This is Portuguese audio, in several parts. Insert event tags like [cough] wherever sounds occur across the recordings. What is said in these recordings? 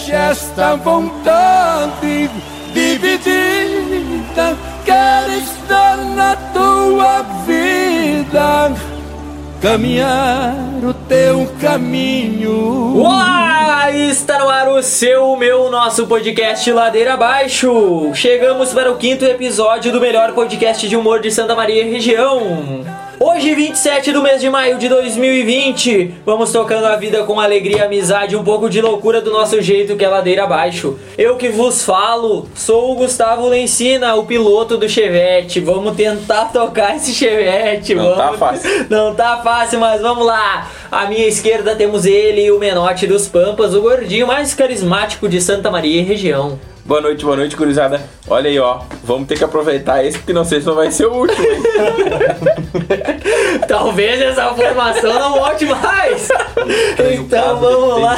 deixa esta vontade dividida. Quero estar na tua vida, caminhar o teu caminho. Olá! Está no ar o seu, o meu, nosso podcast Ladeira Abaixo. Chegamos para o quinto episódio do melhor podcast de humor de Santa Maria e região. Hoje, 27 do mês de maio de 2020, vamos tocando a vida com alegria, amizade e um pouco de loucura do nosso jeito que é ladeira abaixo. Eu que vos falo, sou o Gustavo Lencina, o piloto do Chevette. Vamos tentar tocar esse Chevette. Não tá vamos... fácil. [laughs] Não tá fácil, mas vamos lá. À minha esquerda temos ele, o Menote dos Pampas, o gordinho mais carismático de Santa Maria e região. Boa noite, boa noite, gurizada. Olha aí, ó. Vamos ter que aproveitar esse, porque não sei se não vai ser o último. [laughs] Talvez essa formação não volte mais. Então vamos lá,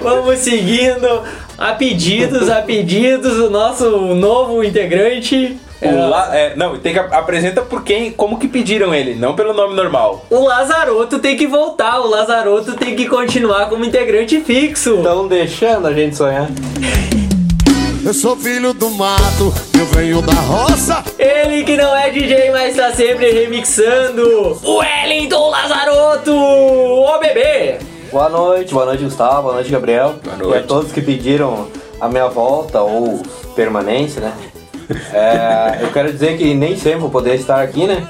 vamos seguindo a pedidos, a pedidos, o nosso novo integrante. O La- é, não, tem que ap- apresenta por quem, como que pediram ele, não pelo nome normal. O Lazaroto tem que voltar, o Lazaroto tem que continuar como integrante fixo. Estão deixando a gente sonhar. Eu sou filho do mato, eu venho da roça. Ele que não é DJ, mas tá sempre remixando. O Wellington Lazaroto, o bebê. Boa noite, boa noite Gustavo, boa noite Gabriel. Boa noite. E a todos que pediram a minha volta ou permanência, né? É, [laughs] eu quero dizer que nem sempre vou poder estar aqui, né?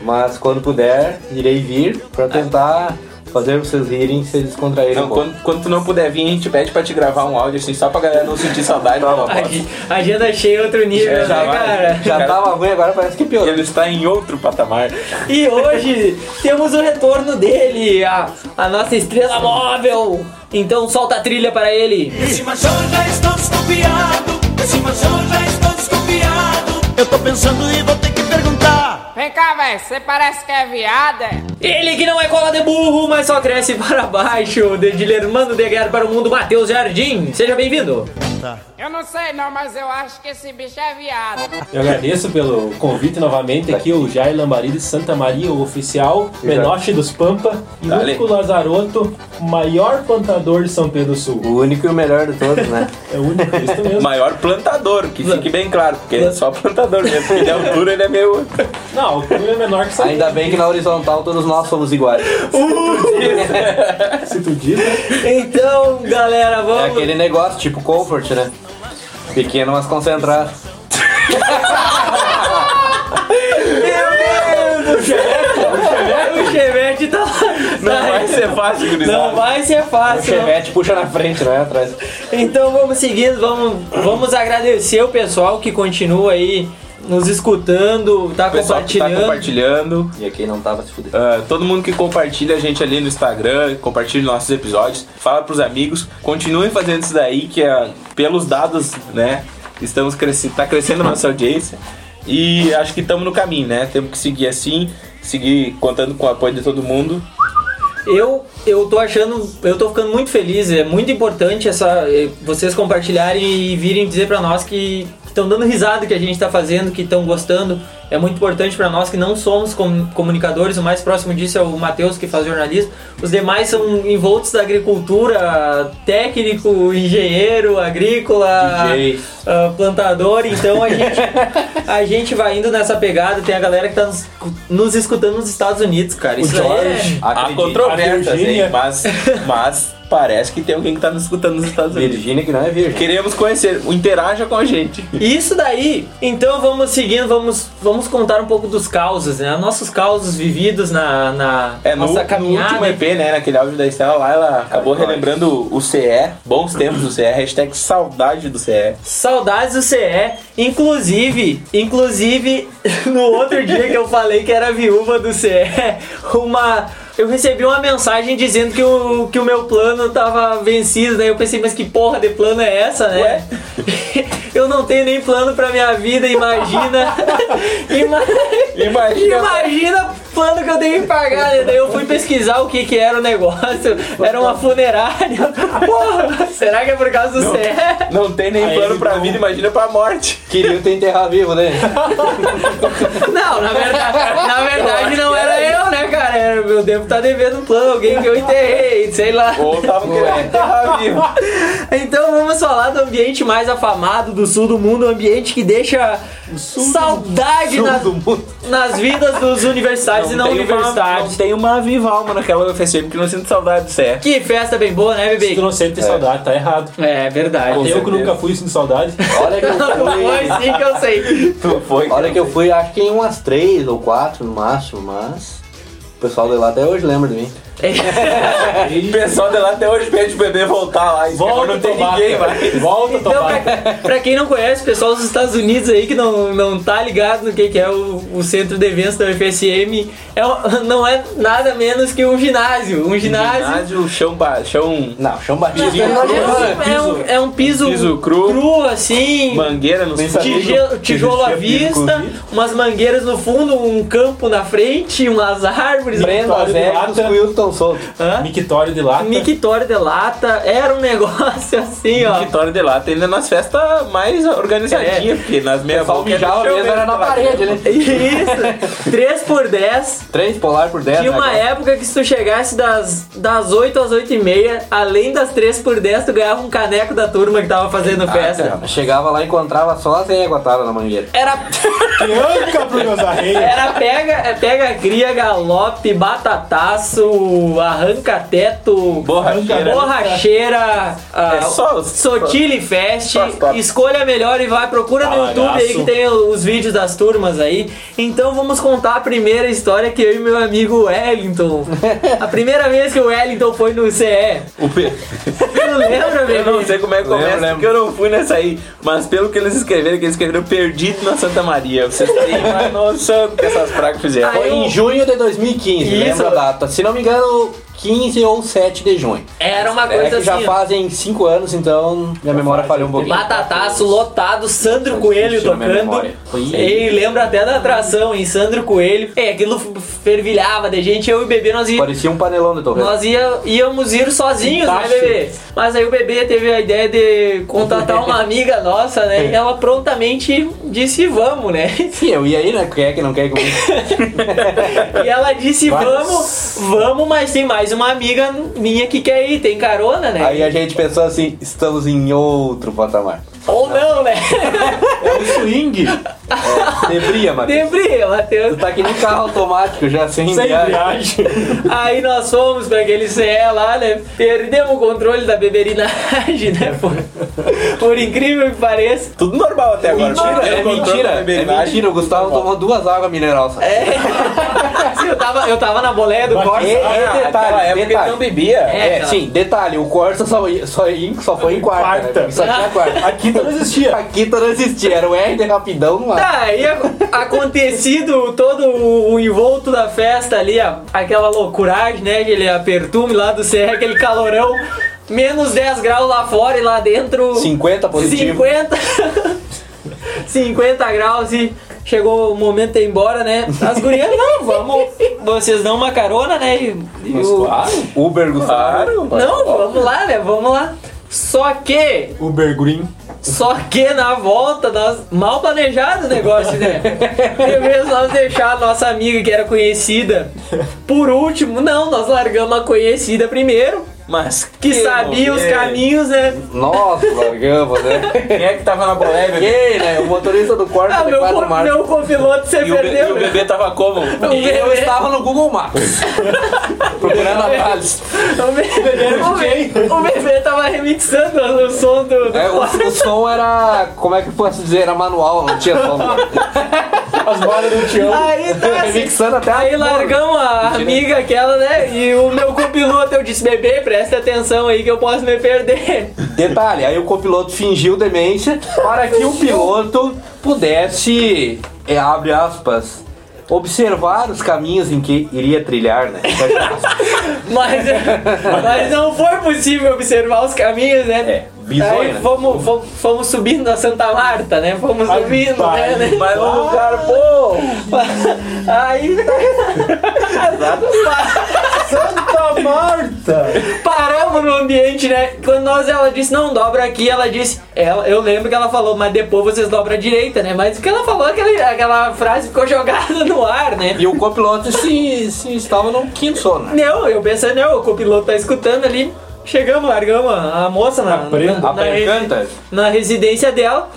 Mas quando puder, irei vir pra tentar fazer vocês rirem e se descontraírem Não, um quando, quando tu não puder vir, a gente pede pra te gravar um áudio assim, só pra galera não sentir saudade da tua voz. Ag- Agenda cheia, outro nível, É, né, já vai. cara? Já tava ruim, agora parece que piorou. Ele está em outro patamar. E hoje temos o retorno dele, a, a nossa estrela móvel. Então solta a trilha para ele. Esse machão já estou desconfiado. Esse machão já estou desconfiado. Eu tô pensando e vou ter que. Vem cá, velho, você parece que é viada. Ele que não é cola de burro, mas só cresce [laughs] para baixo. De Dilermando de Guerra para o Mundo, Matheus Jardim. Seja bem-vindo. Eu não sei não, mas eu acho que esse bicho é viado. Eu agradeço pelo convite novamente aqui, o Jair Lambari de Santa Maria, o oficial, Menoche dos Pampa, e Dale. Único Lazaroto, o maior plantador de São Pedro do Sul. O único e o melhor de todos, né? [laughs] É o único, isso mesmo. [laughs] Maior plantador, que fique bem claro, porque ele é só plantador mesmo, porque de altura [laughs] ele é meio. Não, o túnel é menor que São Ainda bem que na horizontal todos nós somos iguais. se tu diz, né? Então, galera, É vamos. aquele negócio, tipo comfort, né? Pequeno, mas concentrado. O Chevette tá. Não vai ser fácil, gurizada. Não vai ser O fácil. chevette puxa na frente, não é atrás. Então vamos seguindo, vamos, vamos agradecer o pessoal que continua aí nos escutando, tá O pessoal que tá compartilhando. compartilhando. E aqui não tava se fudendo. Ah, todo mundo que compartilha a gente ali no Instagram, compartilha nossos episódios, fala pros amigos, continuem fazendo isso daí, que é, pelos dados, né, estamos crescendo, tá crescendo a nossa audiência e acho que estamos no caminho, né? Temos que seguir assim, seguir contando com o apoio de todo mundo. Eu, eu tô achando, eu tô ficando muito feliz, é muito importante essa eh, vocês compartilharem e virem dizer pra nós que estão dando risada que a gente tá fazendo, que estão gostando. É muito importante pra nós que não somos com- comunicadores, o mais próximo disso é o Matheus que faz jornalismo. Os demais são envoltos da agricultura, técnico, engenheiro, agrícola, ah, plantador, então a gente, [laughs] a gente vai indo nessa pegada. Tem a galera que tá nos, nos escutando nos Estados Unidos, cara. Isso aí George. é. Há controvérsias, a hein? Mas, mas parece que tem alguém que tá nos escutando nos Estados Unidos. Virgínia que não é virgem. Queremos conhecer, interaja com a gente. Isso daí, então vamos seguindo, vamos, vamos contar um pouco dos causos, né? Nossos causos vividos na, na É, no, nossa no caminhada. último EP, né, naquele áudio da Estela lá, ela acabou relembrando o CE, bons tempos do CE, hashtag saudade do CE. Saudades do CE. Inclusive, inclusive, [laughs] no outro dia que eu falei que era viúva do CE, uma. Eu recebi uma mensagem dizendo que o, que o meu plano tava vencido, né? Eu pensei, mas que porra de plano é essa, né? [laughs] Eu não tenho nem plano pra minha vida, imagina. [laughs] Ima- Imagina. Imagina o plano que eu tenho que pagar, né? Daí eu fui pesquisar o que que era o negócio. Era uma funerária. [laughs] Porra, será que é por causa do CE? Não tem nem Aí plano pra não- vida, imagina pra morte. Queriam te enterrar vivo, né? Não, na verdade, na verdade não era eu, né, cara? Era- eu devo estar devendo um plano alguém que eu enterrei, sei lá. Ou tava querendo enterrar vivo. Então vamos falar do ambiente mais afamado do sul do mundo, um ambiente que deixa saudade nas, nas vidas dos universitários e não tem uma, universitários. não tem uma viva alma naquela UFSM porque não sinto saudade do CE. Que festa bem boa, né, Se bebê? tu não sente saudade, tá errado. É verdade. eu que nunca fui sinto saudade. Olha que eu fui. Foi sim que eu sei. Tu foi. Olha que eu fui, acho que em umas três ou quatro no máximo, mas o pessoal de lá até hoje lembra de mim. [laughs] O pessoal de lá até hoje pede pro bebê voltar lá. Volta, não tem Tobaca. ninguém mais. Volta, Então, Tobaca. pra, pra quem não conhece, o pessoal dos Estados Unidos aí que não, não tá ligado no que, que é o, o centro de eventos da UFSM, é, um- não é nada menos que um ginásio. Um ginásio. Ginásio, chão, ba... chão Não, chão batido. É um, é um piso, Piso cru. assim. mangueira sabia Tijolo, tijolo à vista, umas mangueiras no fundo, um campo na frente, umas árvores. Prenda as Vitória lata. solto. Hã? Mictório de lata. Mictório de lata, era um negócio [laughs] assim, ó. Vitória de lá, ainda nas festas mais organizadinhas, porque nas meia Só boca mijava mesmo, era na parede, né? [laughs] Isso, 3 por 10 Três polar por 10. Tinha uma né, época que se tu chegasse das, das 8 às 8 e meia, além das 3 por 10, tu ganhava um caneco da turma que tava fazendo festa. cara? Chegava lá e encontrava só as éguas atadas na mangueira. Era, [laughs] Tranca arreios. era pega, é, pega cria, galope, batataço, arranca-teto, Borracheira. borracheira, ah, É só- Sotile Fest, só escolha a melhor e vai, procura no. YouTube aí que tem os vídeos das turmas aí. Então vamos contar a primeira história que eu e meu amigo Wellington. [laughs] A primeira vez que o Wellington foi no CE. O P... Não lembra, Eu não sei como é que começa, lembro. porque eu não fui nessa aí. Mas pelo que eles escreveram, que eles escreveram perdido na Santa Maria. Vocês têm uma [laughs] noção do que essas pragas fizeram. Aí Foi eu- em junho de 2015, Isso. lembra a data? Se não me engano, う15 ou 7 de junho. Era uma É coisa que já assim. ó. fazem 5 anos, então minha memória falhou um pouquinho. Batataço lotado, Sandro Coelho tocando. E lembra até da atração, hein? Sandro Coelho. É, aquilo fervilhava de gente. Eu e o bebê, nós ia, Parecia um panelão de torre. Nós ia, íamos ir sozinhos, né, Tacho. bebê? Mas aí o bebê teve a ideia de contatar uma [laughs] amiga nossa, né? E ela prontamente disse vamos, né? Sim, eu ia aí, né? Quer que não quer comigo. [laughs] E ela disse vamos, vamos, mas tem mais uma amiga minha que quer ir, tem carona, né? Aí a gente pensou assim, estamos em outro patamar. Ou não, né? Swing. É, debria, Matheus. Debria, Matheus. Tu tá que nem carro automático, já sem, Sem embreagem. viagem. Aí nós fomos pra aquele CE lá, né? Perdemos o controle da beberinagem, né? Por, por incrível que pareça. Tudo normal até agora. Mentira, é controle mentira, é mentira. O Gustavo tomou duas águas mineral. sabe? É. [laughs] Eu tava, eu tava na boleia do Mas- Corsa. E Ah, detalhe, época detalhe. ele não bebia. É, É, sim, detalhe, o Corsa só, ia- só, só foi em quarta. Quarta. Né? Só tinha quarta. A quinta não existia. A quinta não existia, era o R de rapidão no ar. Tá, aí a- acontecido todo o, envolto da festa ali, a- aquela loucuragem, né? Aquele apertume lá do CR, aquele calorão, menos 10 graus lá fora e lá dentro. 50 positivo. 50 50 [laughs] graus e chegou o momento de ir embora, né? As gurias, não, vamos. Vocês dão uma carona, né? E, e Mas o- claro. Uber, Gustavo. Não, vamos lá, né? Vamos lá. Só que, Uber Green. Só que na volta, nós mal planejado o negócio, né? [laughs] Em vez de nós deixar a nossa amiga que era conhecida por último, não, nós largamos a conhecida primeiro, Mas que sabia os caminhos, né? Nossa, largamos, né? [laughs] Quem é que tava na bebê? Quem, né? O motorista do Corsa Ah, meu, 4 co- marchas. meu copiloto você E o, be- e perdeu. o bebê tava como? O E eu bebê- estava no Google Maps. [laughs] procurando. O [laughs] bebê, o bebê, o bebê tava remixando o som do. do É, o, o som era. Como é que eu posso dizer? Era manual, não tinha som. As balas do Tião. Aí tá Remixando até Aí a largamos a amiga aquela, né? E o meu copiloto, eu disse, bebê, presta atenção aí que eu posso me perder. Detalhe, aí o copiloto fingiu demência para que o piloto pudesse, é, abre aspas, observar os caminhos em que iria trilhar, né? [laughs] Mas, mas não foi possível observar os caminhos, né? É, bizonho, Aí né? fomos, fomos, fomos subindo na Santa Marta, né? Fomos Ai, subindo, pai. né? Mas um lugar, pô! [laughs] Aí Santa Marta. paramos num ambiente, né? Quando nós, ela disse, não, dobra aqui, ela disse, ela, eu lembro que ela falou, mas depois vocês dobram a direita, né? Mas o que ela falou, aquela, aquela frase ficou jogada no ar, né? E o copiloto se, se estava no quinto sono. Não, eu pensei, não, o copiloto tá escutando ali. Chegamos, largamos a moça na, Aprenda. na, na, resi- na residência dela.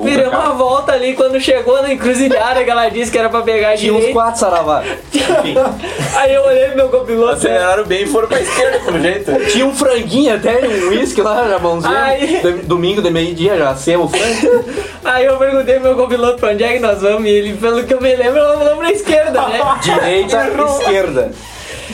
Viramos a volta ali quando chegou na encruzilhada que ela disse que era pra pegar Tinha uns quatro saravá. [laughs] Aí eu olhei pro meu copiloto. Aceleraram bem e foram pra esquerda, pelo jeito. Tinha um franguinho até, um uísque lá na mãozinha. Dom- Domingo de meio-dia já sebo o frango. [laughs] Aí eu perguntei pro meu copiloto pra onde é que nós vamos e ele, pelo que eu me lembro, ela falou pra esquerda, né? Direita, esquerda.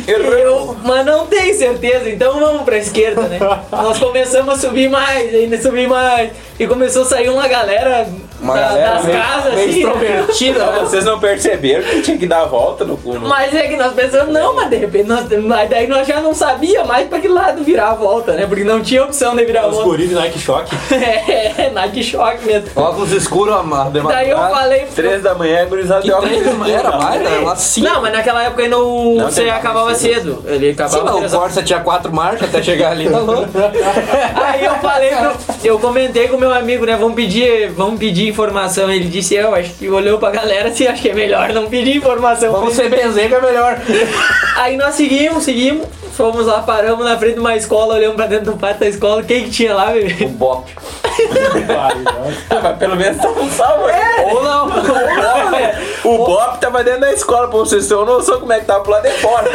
Eu, mas não tenho certeza, então vamos pra esquerda, né? Nós começamos a subir mais, ainda subir mais. E começou a sair uma galera, Uma da- galera das meio- casas, meio assim. extrovertida. né? Vocês não perceberam que tinha que dar a volta no... no... Mas é que nós pensamos, não, mas de repente, nós, mas daí nós já não sabia mais pra que lado virar a volta, né? Porque não tinha opção de virar a Os volta. guris de Nike Shock. [laughs] É, Nike Shock mesmo. Óculos escuros, a de Daí eu falei. Três da manhã, gurizada uma- três da manhã era mais, era umas cinco. Não, mas naquela época ainda o Não, você acabava cedo. Ele Sim, acabava mas três o. Corsa tinha quatro marchas até chegar ali, tá louco. Aí eu falei, pro, eu comentei com meu amigo, né? Vamos pedir, vamos pedir informação. Ele disse, eu acho que olhou pra galera assim, acho que é melhor não pedir informação. Vamos ser que é melhor. [laughs] Aí nós seguimos, seguimos, fomos lá, paramos na frente de uma escola, olhamos pra dentro do pátio da escola, quem que tinha lá, bebê? O Bop. Ah, [laughs] mas pelo menos estavam salvos. Ou não. [laughs] O Bop tava dentro da escola, pra vocês terem noção como é que tava pro lado de fora.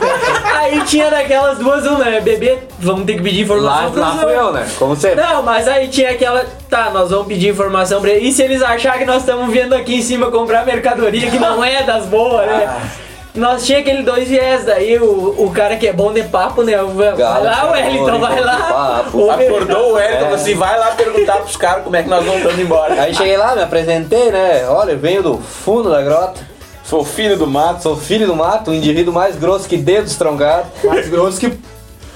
[laughs] Aí tinha daquelas duas, uma, né? Bebê, vamos ter que pedir Lá, informação lá pros fui eu, né? Como sempre. Não, mas aí tinha aquela. Tá, nós vamos pedir informação pra ele. E se eles acharem que nós estamos vindo aqui em cima comprar mercadoria que não é das boas, né? Nós tinha aquele dois viés, daí o, o cara que é bom de papo, né? Vai Galo, lá, Wellington, vai lá. bebê. Acordou o Hélio, É. assim, vai lá perguntar pros caras como é que nós vamos estando embora. Aí cheguei lá, me apresentei, né? Olha, eu venho do fundo da grota. Sou filho do mato. Sou filho do mato, um indivíduo mais grosso que dedos troncados. Mais grosso que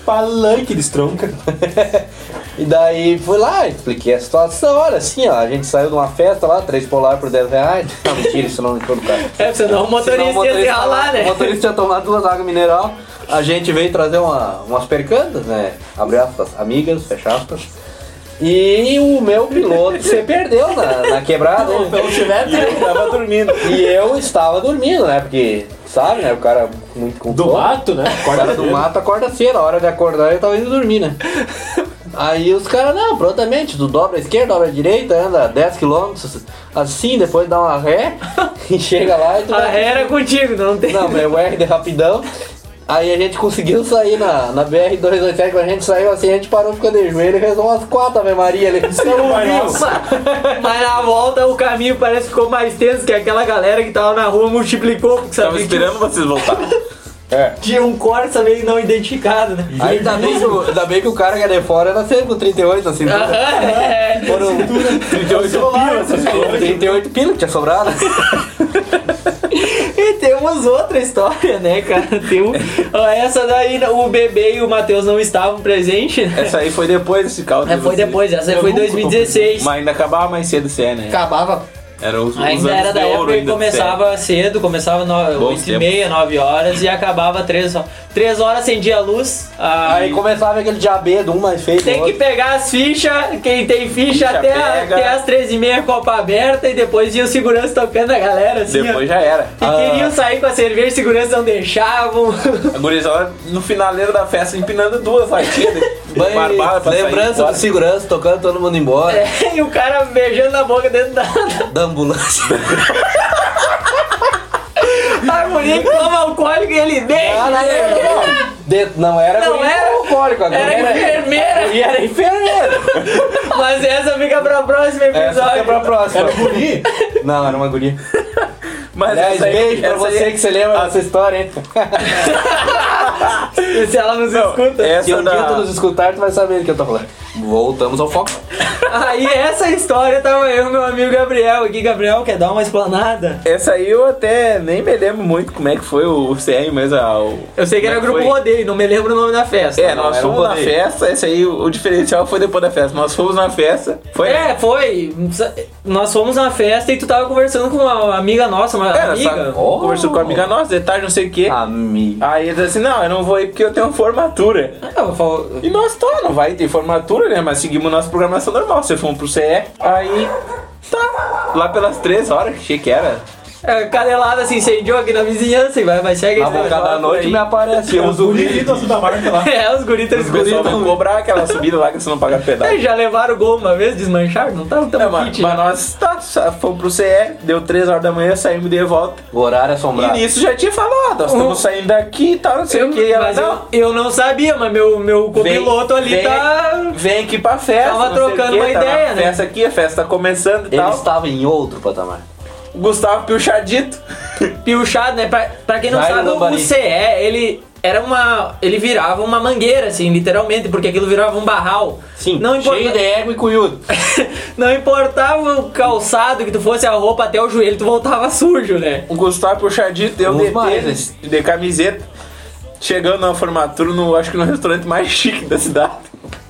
palanque de estronca. [laughs] E daí fui lá, expliquei a situação. Olha, assim, ó, a gente saiu de uma festa lá, três polar por 10 reais. Não, mentira, isso não entrou no carro. É, senão o motorista, Senão ia se ralar, né? O motorista tinha tomado duas águas mineral. A gente veio trazer uma, umas percantas, né? Abre aspas, amigas, fecha aspas. E o meu piloto se perdeu na, na quebrada. hein? Pelo. E eu tava dormindo. E eu estava dormindo, né? Porque, sabe, né? O cara muito com Do mato, né? O cara do mato acorda cedo, a hora de acordar eu tava indo dormir, né? [laughs] Aí os caras, não, prontamente, tu dobra a esquerda, dobra a direita, anda 10km, assim, depois dá uma ré [laughs] e chega lá e tu A vai- ré era contigo, não tem. Não, meu R de rapidão. Aí a gente conseguiu sair na, na BR-287, quando a gente saiu assim, a gente parou, ficou de joelho e rezou umas quatro Ave Maria ali. Mas, [laughs] mas na volta o caminho parece que ficou mais tenso que aquela galera que tava na rua multiplicou, porque Tava sabia que esperando vocês voltarem. tinha um Corsa meio não identificado, né? Aí ainda bem, que, o- ainda bem que o cara que é de fora era sempre com 38 assim. Aham, é. Foram 38 pila, 38 pila que tinha sobrado. Temos outra história, né, cara? [laughs] Tem um, essa daí, o bebê e o Matheus não estavam presentes, né? Essa aí foi depois desse carro. É, foi depois, essa aí foi em 2016. Mas ainda acabava mais cedo ano, né? Acabava. Era os, os Ainda era da época que começava cedo, começava no, Bons 8 e meia, 9 horas e acabava 3 horas. 3 horas acendia a luz. Aí Aí começava aquele diabedo, um mais feio tem que outro. pegar as fichas, quem tem ficha, Ficha até, a- até as 13 e meia, copa aberta e depois ia o segurança tocando a galera assim. Depois ó. já era. E queriam sair com a cerveja, segurança não deixavam. A gurizada no finaleiro da festa empinando duas [laughs] sair lembrança do segurança, tocando todo mundo embora. É, e o cara beijando na boca dentro da, Da ambulância. [laughs] da guria que toma alcoólico e ele deixa. Ah, não, não, não. De- não era Não era. alcoólico, agora Era enfermeira. E era enfermeira. [laughs] Mas essa fica pra próximo Essa episódio. fica pra próxima. Era guri. Não, era uma guria. [laughs] Mas Aliás, essa aí- beijo pra essa você aí- que você lembra dessa história, hein? [laughs] E se ela nos escuta. Essa Se um da- dia tu nos escutar, tu vai saber do que eu tô falando. Voltamos ao foco. [laughs] Aí essa história tava eu meu amigo Gabriel aqui. Gabriel, quer dar uma explanada? Essa aí eu até nem me lembro muito como é que foi o CR, mas a, o... Eu sei que era é grupo foi. rodeio, não me lembro o nome da festa. É, nós era um fomos na festa, esse aí, o, o diferencial foi depois da festa. Nós fomos na festa, foi... É, foi. nós fomos na festa e tu tava conversando com uma amiga nossa, uma Era, amiga. Oh. Conversou com a amiga nossa, detalhe, não sei o quê. Amigo. Aí ele disse assim, não, eu não vou ir porque eu tenho formatura. Ela falou- E nós, tá, não vai ter formatura, né? Mas seguimos nossa programação normal. Você fomos pro CE, aí tá. Lá pelas três horas, achei que era. É, canelada se incendiou aqui na vizinhança e vai, vai segue Na boca da noite aí. me apareceu [laughs] Os guritos da marca lá. É, os guritas Os escutam. vão cobrar aquela subida lá que você não paga pedaço. É, Já levaram o gol uma vez, desmancharam? Não tava tão É, mas, mas né? nós tá, fomos pro CE, deu 3 horas da manhã, saímos de volta. O horário E assombrado. nisso já tinha falado, nós estamos saindo daqui e tal, não sei Eu- o que. Ela, mas não, eu, eu não sabia, mas meu, meu vem- copiloto ali vem, tá. Vem aqui pra festa. Tava trocando quê, uma tá ideia, né? Festa aqui, a festa tá começando e Ele tal. estava em outro patamar. O Gustavo Pilchadito. [laughs] Piochado, né? Pra, pra quem não Jairo sabe, Lambari. o CE, ele era uma. Ele virava uma mangueira, assim, literalmente, porque aquilo virava um barral. Sim, não importa, cheio de ego e cunhudo. [laughs] Não importava o calçado que tu fosse a roupa até o joelho, tu voltava sujo, né? O Gustavo Pilchadito deu Uns de tênis, de camiseta. Chegando na formatura, no, acho que no restaurante mais chique da cidade.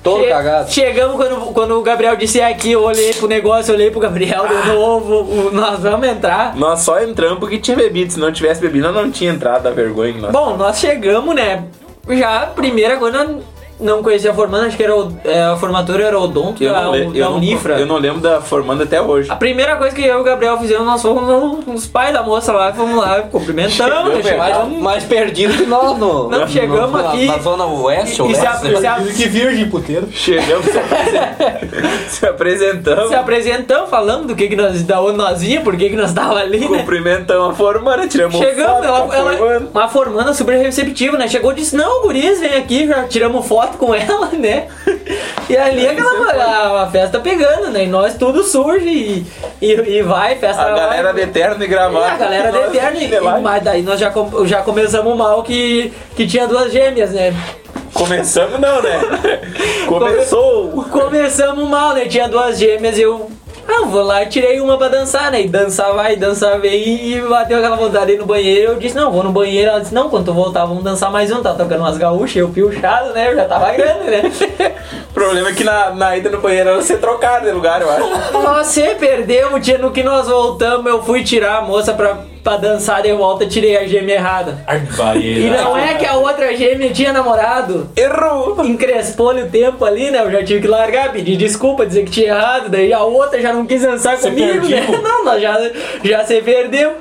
Todo Che- cagado. Chegamos quando, quando o Gabriel disse "É aqui, eu olhei pro negócio, olhei pro Gabriel de novo, o- nós vamos entrar. Nós só entramos porque tinha bebido. Se não tivesse bebido, nós não tinha entrado da vergonha. nós- Bom, nós chegamos, né? Já, primeira coisa, não conhecia a formanda, acho que era o, é, a formatura era o Odonto eu, da, não, le- da eu, não, Unifra. eu não lembro da formando até hoje. A primeira coisa que eu e o Gabriel fizemos, nós fomos no- nos pais da moça lá, fomos lá, cumprimentamos, Chegamos, chegamos, Mais, mais perdido que nós no, Não, chegamos na, aqui- na zona oeste ou leste. Que virgem puteiro. Chegamos, se, [laughs] apresen- se apresentamos, se apresentamos, falando do que, que nós, da onde nós ia, por que, que nós tava ali, né? cumprimentamos a formanda, tiramos Chegamos, foto ela, com a ela, formanda. uma formanda super receptiva, né? Chegou e disse, não, guris, vem aqui, já tiramos foto com ela, né? E ali aquela, a, a festa pegando, né? E nós tudo surge e, e, e vai, festa A galera vai. de terno e gravata. a galera de lá. e- mas daí nós já, já começamos mal que, que tinha duas gêmeas, né? Começamos não, né? [laughs] Começou. Começamos mal, né? Tinha duas gêmeas e eu. Ah, vou lá e tirei uma pra dançar, né? E dançar vai, dançar vem e bateu aquela vontade de ir no banheiro. Eu disse, não, vou no banheiro. Ela disse, não, quando tu voltar, vamos dançar mais um. Tá tocando umas gaúchas, eu piochado, né? Eu já tava grande, né? [laughs] O problema é que na, na ida no banheiro era ser trocado de lugar, eu acho. Você perdeu o dia no que nós voltamos. Eu fui tirar a moça pra, pra dançar de volta, tirei a gêmea errada. E não é que a outra gêmea tinha namorado. Errou. Encrespou-lhe o tempo ali, né? Eu já tive que largar, pedir desculpa, dizer que tinha errado. Daí a outra já não quis dançar Você comigo, né? [laughs] Não, nós já, já se perdeu.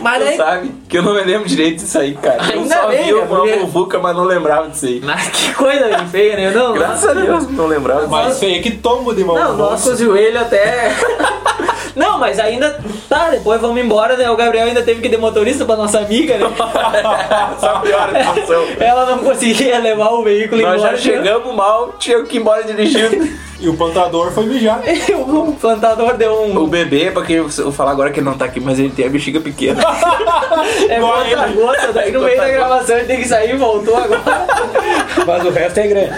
Mas daí. sabe que eu não me lembro direito disso aí, cara. Eu Ainda só bem, vi né, uma porque- muvuca, mas não lembrava disso aí. Mas que coisa bem feia, né? Não, Graças a Deus, não lembrava disso aí. Mais feio que tombo de mão. Não, nosso joelho até. [laughs] Não, mas ainda. Tá, depois vamos embora, né? O Gabriel ainda teve que de motorista pra nossa amiga, né? [laughs] Só piora a situação. Ela não conseguia levar o veículo Nós embora. já chegamos mal, tinha que ir embora dirigindo. E o plantador foi mijar. [laughs] O plantador deu um. O bebê, pra quem eu vou falar agora que ele não tá aqui, mas ele tem a bexiga pequena. [laughs] É gota gota, daí no meio da gravação ele tem que sair, voltou agora. Mas o resto é grande.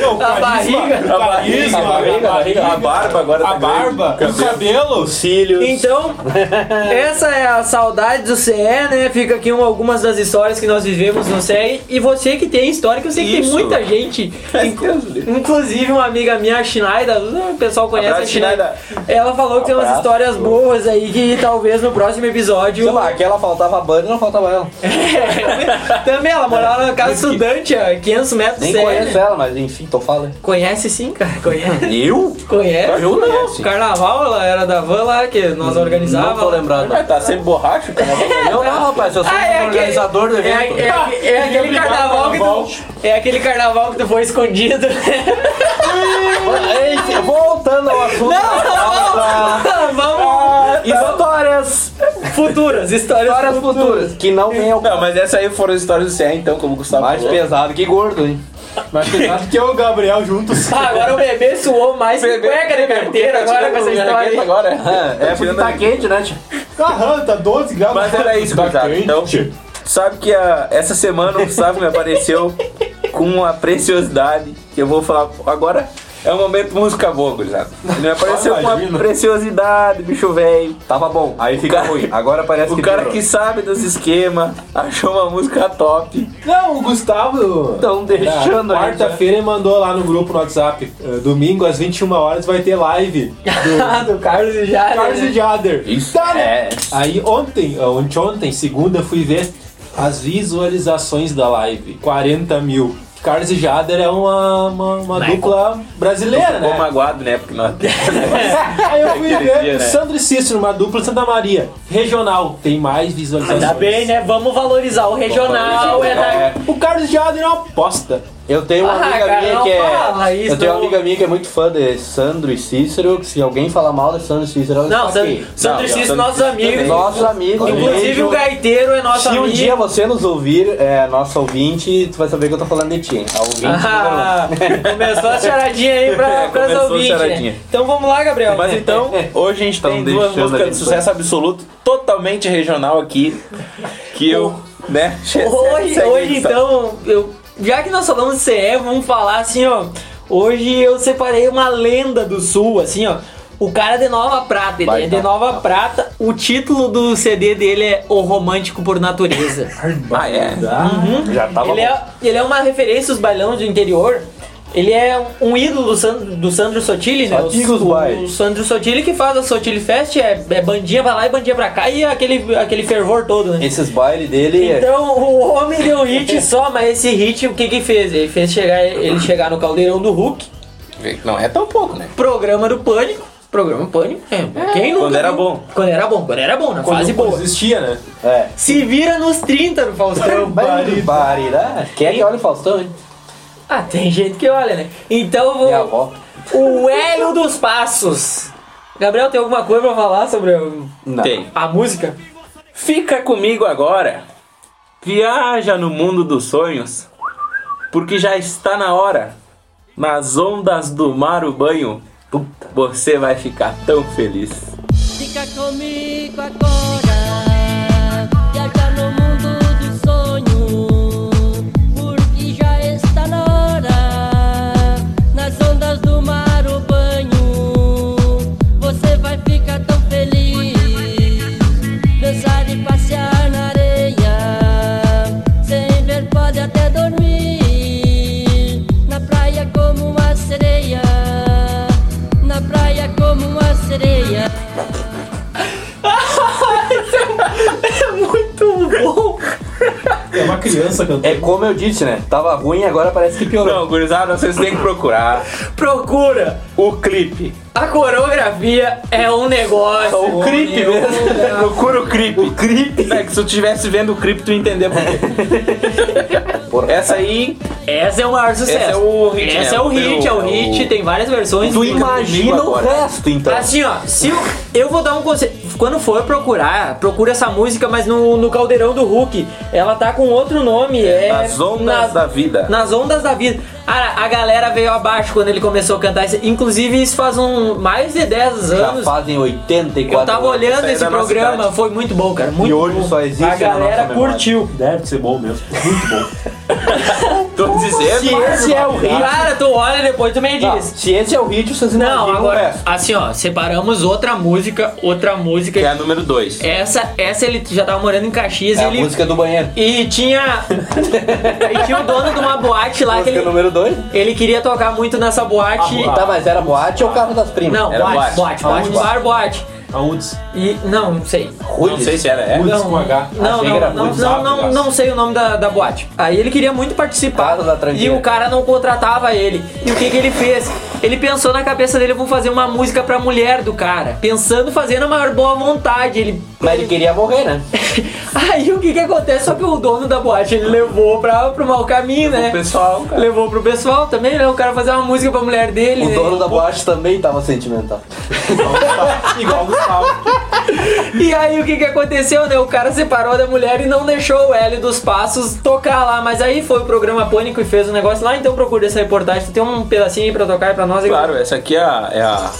Não, o A barriga. O carisma, A barriga, a barriga, a barba agora a barba, o cabelo. Cílios. Então, [laughs] essa é a saudade do CE, né? Fica aqui um- algumas das histórias que nós vivemos no CE. E você que tem história, que eu sei que tem Isso. muita gente. inc- me livre. Inclusive uma amiga minha, a Schneider, o pessoal conhece Abraço, a Schneider. Ela falou que tem umas histórias boas aí que talvez no próximo episódio. Sei lá, aquela faltava banho e não faltava ela. [laughs] Também ela morava na casa estudante, a 500 metros Nem do CE. conheço né? ela, mas enfim, tô falando. Conhece sim, cara. Conhece. [laughs] Eu? Conhece? Eu não. Carnaval, ela era da van lá que nós Não tô organizávamos. lembrado. Mas tá sempre borracho, cara. [laughs] Não, não, rapaz, eu sou Ah, é um aquele, organizador do é, evento. é, [laughs] é aquele carnaval que tu, é aquele carnaval que tu foi escondido. Ei, voltando ao assunto. Vamos, vamos. Histórias, Futuras, histórias, histórias futuras. Que não vem ao Não, mas essa aí foram as histórias do CE, então, como o Gustavo mais falou. pesado que gordo, hein? Mas acho que eu e o Gabriel juntos. Ah, agora o bebê suou mais que cueca de carteira agora com essa história. aí. Agora. É, porque tá quente, né, tio? Aham, tá 12 graus. Mas era isso, Tá Gustavo. quente. Então, sabe que a- essa semana o Gustavo me apareceu com uma preciosidade que eu vou falar agora. É um momento música boa, gurizada. Ele apareceu com uma preciosidade, bicho velho. Tava bom, aí fica cara- ruim. Agora parece O que cara piorou. que sabe dos esquemas achou uma música top. Não, o Gustavo. Tão deixando Na a gente, Quarta-feira ele mandou lá no grupo no WhatsApp. eh, domingo às 21 horas vai ter live do [laughs] do Carlos e Jader. Carlos e Jader. Isso. Tá, né? É. Aí ontem, ah, ontem, ontem, segunda, fui ver as visualizações da live. 40 mil. Carlos e Jader é uma, uma, uma dupla brasileira, Ficou né? magoado, né? Porque nós... [laughs] Aí eu fui [laughs] ver dia, né? Sandro e Cícero, uma dupla Santa Maria. Regional, tem mais visualizações. Ainda bem, né? Vamos valorizar o regional. É da... O Carlos Jader é uma aposta. Eu tenho uma Ah, amiga cara, minha que é. eu tenho uma amiga minha que é muito fã de Sandro e Cícero. Que se alguém falar mal de Sandro e Cícero, ela Não, está Sandro, aqui. Sandro e Cícero, nossos amigos. Nossos amigos. Inclusive o gaiteiro é nosso Se um amigo. dia você nos ouvir, é, nosso ouvinte, tu vai saber que eu tô falando de ti. A ouvinte número Ah, [laughs] começou a charadinha aí pra, [laughs] É, pras começou a ouvintes. né? charadinha. Então vamos lá, Gabriel. Mas então, [laughs] hoje a gente tem duas músicas de sucesso absoluto, totalmente regional aqui. Que eu, né? Hoje, hoje então, eu, já que nós falamos de CE, vamos falar assim, ó. Hoje eu separei uma lenda do sul, assim, ó. O cara é de Nova Prata, ele Vai é de tá. Nova Prata. O título do CD dele é O Romântico por Natureza. [laughs] Ah, é. Já tava ele, bom. é, ele é uma referência aos bailões do interior. Ele é um ídolo do Sandro, do Sandro Sotile, né? Antigos o, baile. o Sandro Sotile que faz a Sotile Fest, é, é bandinha pra lá e bandinha pra cá e aquele, aquele fervor todo, né? Esses bailes dele. Então o homem deu um hit [laughs] só, mas esse hit o que que fez? Ele fez chegar, ele chegar no caldeirão do Hulk, Não é tão pouco, né? programa do Pânico. Programa Pânico, é. Quem nunca Quando era viu? bom. Quando era bom, quando era bom, na Quando fase não boa. existia, né? É. Se vira nos 30 no Faustão. [laughs] Barbaridade. Quem é que olha o Faustão, hein? Ah, tem gente que olha, né? Então eu Minha vou. avó. O Hélio dos Passos. Gabriel, tem alguma coisa pra falar sobre o- Não. Tem. a música? Fica comigo agora. Viaja no mundo dos sonhos. Porque já está na hora. Nas ondas do mar o banho. Puta, você vai ficar tão feliz. Fica comigo agora, criança cantando. É como eu disse, né? Tava ruim, agora parece que piorou. Não, gurizada, vocês têm que procurar Procura. o clipe. A coreografia é um negócio. O clipe mesmo. Procura o clipe. O clipe. É que se tu estivesse vendo o clipe, tu ia entender por quê. [laughs] Essa aí, Essa é o maior sucesso. Esse é o hit, Essa é o hit, é o O- hit, tem várias versões. Tu imagina o resto, então. Assim, ó, se eu, eu vou dar um conselho. Quando for procurar, procura essa música, mas no, no Caldeirão do Hulk. Ela tá com outro nome. É Nas Ondas nas- da Vida. Nas ondas da vida. A, a galera veio abaixo quando ele começou a cantar. isso. Inclusive, isso faz um, mais de 10 Já anos. fazem 84 Eu tava anos. olhando esse programa, cidade. foi muito bom, cara. Muito E hoje bom. só existe A galera curtiu. Deve ser bom mesmo. Muito bom. [laughs] tô dizendo. Se esse é o hit. Cara, tu olha depois tu me Não, diz. se esse é o hit, vocês Não, imaginam o agora, assim ó, separamos outra música, outra música. Que é a número 2. Essa, essa ele já tava morando em Caxias É e a ele. música do banheiro. E tinha. [laughs] e tinha o dono de uma boate lá que ele, número 2. ele queria tocar muito nessa boate. Ah, Tá, mas era boate ou carro das primas? Não, Era boate, boate, boate. boate, Ah, bar, boate. A UDS. E. Não, não sei. Não sei se era. UDS Não, com H. Não, não, era não, não, não, sei o nome da, da boate. Aí ele queria muito participar da e o cara não contratava ele. E o que, que ele fez? Ele pensou na cabeça dele, vou fazer uma música pra mulher do cara. Pensando fazer na maior boa vontade. Ele. Mas ele queria morrer, né? [laughs] Aí o que que acontece? Só que o dono da boate ele levou pra, pro mau caminho, né? O pessoal, cara. Levou pro pessoal também, né? O cara fazer uma música pra mulher dele. O né? dono da boate também tava sentimental. [laughs] Igual o Gustavo. [laughs] E aí o que que aconteceu, né? O cara separou da mulher e não deixou o Hélio dos Passos tocar lá. Mas aí foi o programa Pânico e fez o negócio lá, então procura essa reportagem. Tu tem um pedacinho aí pra tocar aí pra nós? Claro, essa aqui é a. É a...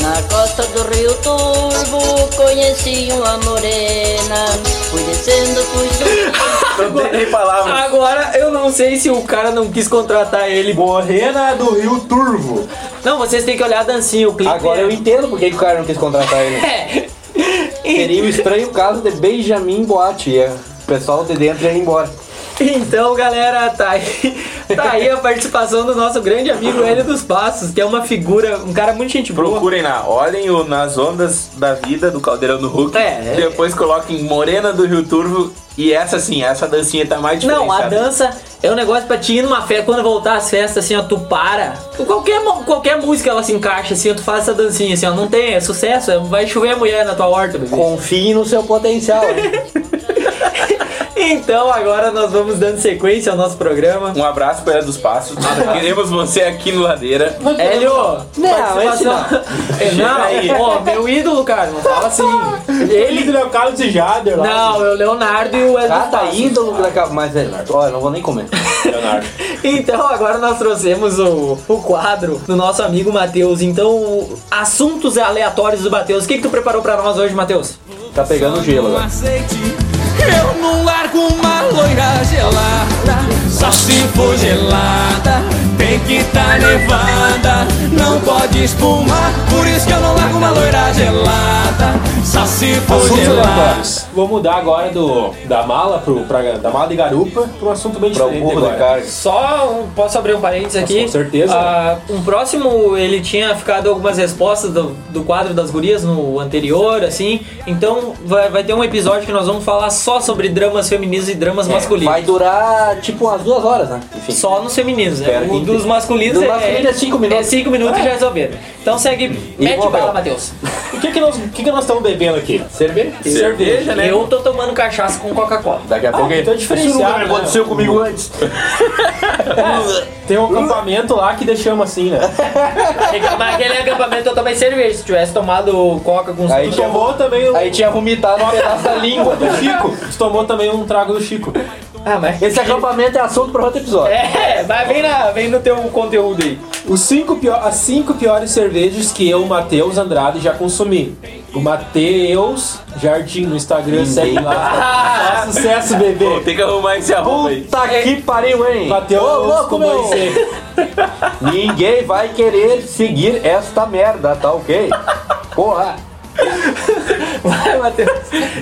Na costa do Rio Turvo conheci uma morena. Fui descendo, fui subindo. [laughs] tem nem palavras. Agora eu não sei se o cara não quis contratar ele. Morena do Rio Turvo. Não, vocês têm que olhar a dancinha, o clipe. Agora é- eu entendo porque que o cara não quis contratar ele. [laughs] É. [laughs] Seria o estranho caso de Benjamin Boate. O pessoal de dentro ia embora. Então, galera, tá aí, tá aí a participação do nosso grande amigo Hélio dos Passos, que é uma figura, um cara muito gente boa. Procurem lá, olhem o Nas Ondas da Vida do Caldeirão do Hulk. É, é. Depois coloquem Morena do Rio Turvo. E essa sim, essa dancinha tá mais Não, a dança é um negócio pra te ir numa festa, quando voltar às festas, assim, ó, tu para. Qualquer, qualquer música ela se encaixa, assim, ó, tu faz essa dancinha, assim, ó, não tem, é sucesso, é- vai chover a mulher na tua horta, bebê. Confie no seu potencial. [laughs] Então, agora nós vamos dando sequência ao nosso programa. Um abraço para dos Passos. Queremos você aqui no Ladeira. Hélio, Não, participação. É, Não, [laughs] ó, meu ídolo, cara, não fala assim. Ele do Léo Carlos e Jader lá. Não, é o Leonardo e o dos Cada Passos. ídolo da capa. Mas é. Olha, não vou nem comer. Leonardo. [laughs] Então agora nós trouxemos o, o quadro do nosso amigo Matheus. Então, o- assuntos aleatórios do Matheus. O que, que tu preparou pra nós hoje, Matheus? Tá pegando gelo agora. Eu não largo uma loira gelada, só se for gelada. Tem que tá nevada, não pode espumar. Por isso que eu não largo uma loira gelada, só se for Assuntos gelada. aleatórios. Vou mudar agora do, da mala pro, pra, da mala de garupa para um assunto bem Pra o diferente burro de agora. carga. Só um- posso abrir um parênteses aqui? Com certeza. Ah, um próximo, ele tinha ficado algumas respostas do, do quadro das gurias no anterior, assim. Então vai, vai ter um episódio que nós vamos falar só sobre dramas femininos e dramas masculinos. Vai durar tipo umas duas horas, né? Enfim. Só nos femininos, né? O que- dos masculinos, Dos é, masculinos é cinco minutos. É cinco minutos e já resolveram. Então segue, mete morreu. bala, Matheus. [laughs] O que que nós, que que nós estamos bebendo aqui? Cerveja? Cerveja, né? Eu tô tomando cachaça com Coca-Cola. Daqui a pouco então é diferenciado, né? comigo antes. [laughs] Tem um acampamento lá que deixamos assim, né? Mas aquele acampamento eu tomei cerveja. Se tivesse tomado Coca com Aí Tu tinha, tomou também aí tinha vomitado um pedaço da língua. do Chico. Tu tomou também um trago do Chico. Ah, mas. Esse acampamento é assunto para outro episódio. É, vai vem, na, vem no teu conteúdo aí. Os cinco pior, as cinco piores cervejas que eu, Matheus Andrade, já consumi. O Matheus Jardim no Instagram, segue lá. [laughs] Faz sucesso, Pô, bebê. tem que arrumar esse arroba aí. Puta que pariu, hein? Matheus Ô, louco, com meu. você. [laughs] Ninguém vai querer seguir esta merda, tá ok? Porra. [laughs] Vai, Matheus.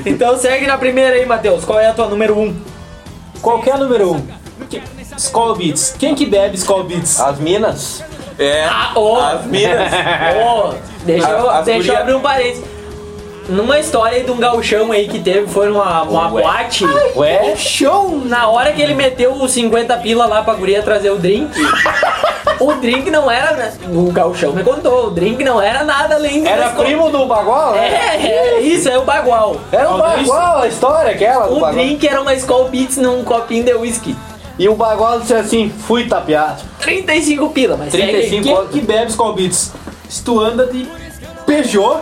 Então segue na primeira aí, Matheus. Qual é a tua número 1? Um? Qualquer número um. Que- Skull Beats. Quem que bebe Skull Beats? As minas. É. Ah, ô! As minas. Ô, deixa, eu, As deixa eu abrir um parênteses. Numa história aí de um gauchão aí que teve, foi numa uma Ué. boate. Ué? Show! Na hora que ele meteu os 50 pila lá pra guria trazer o drink, o drink não era. O gauchão me contou, o drink não era nada além do Era primo do Bagual, né? É, é, isso, é o bagual. Era o Bagual, a história aquela O drink era uma Skull Beats num copinho de whisky. E o Bagual disse assim, fui tapeado. 35 pila, mas segue aí. 35 Quem conto. que bebe Skull Beats? Se tu anda de Peugeot,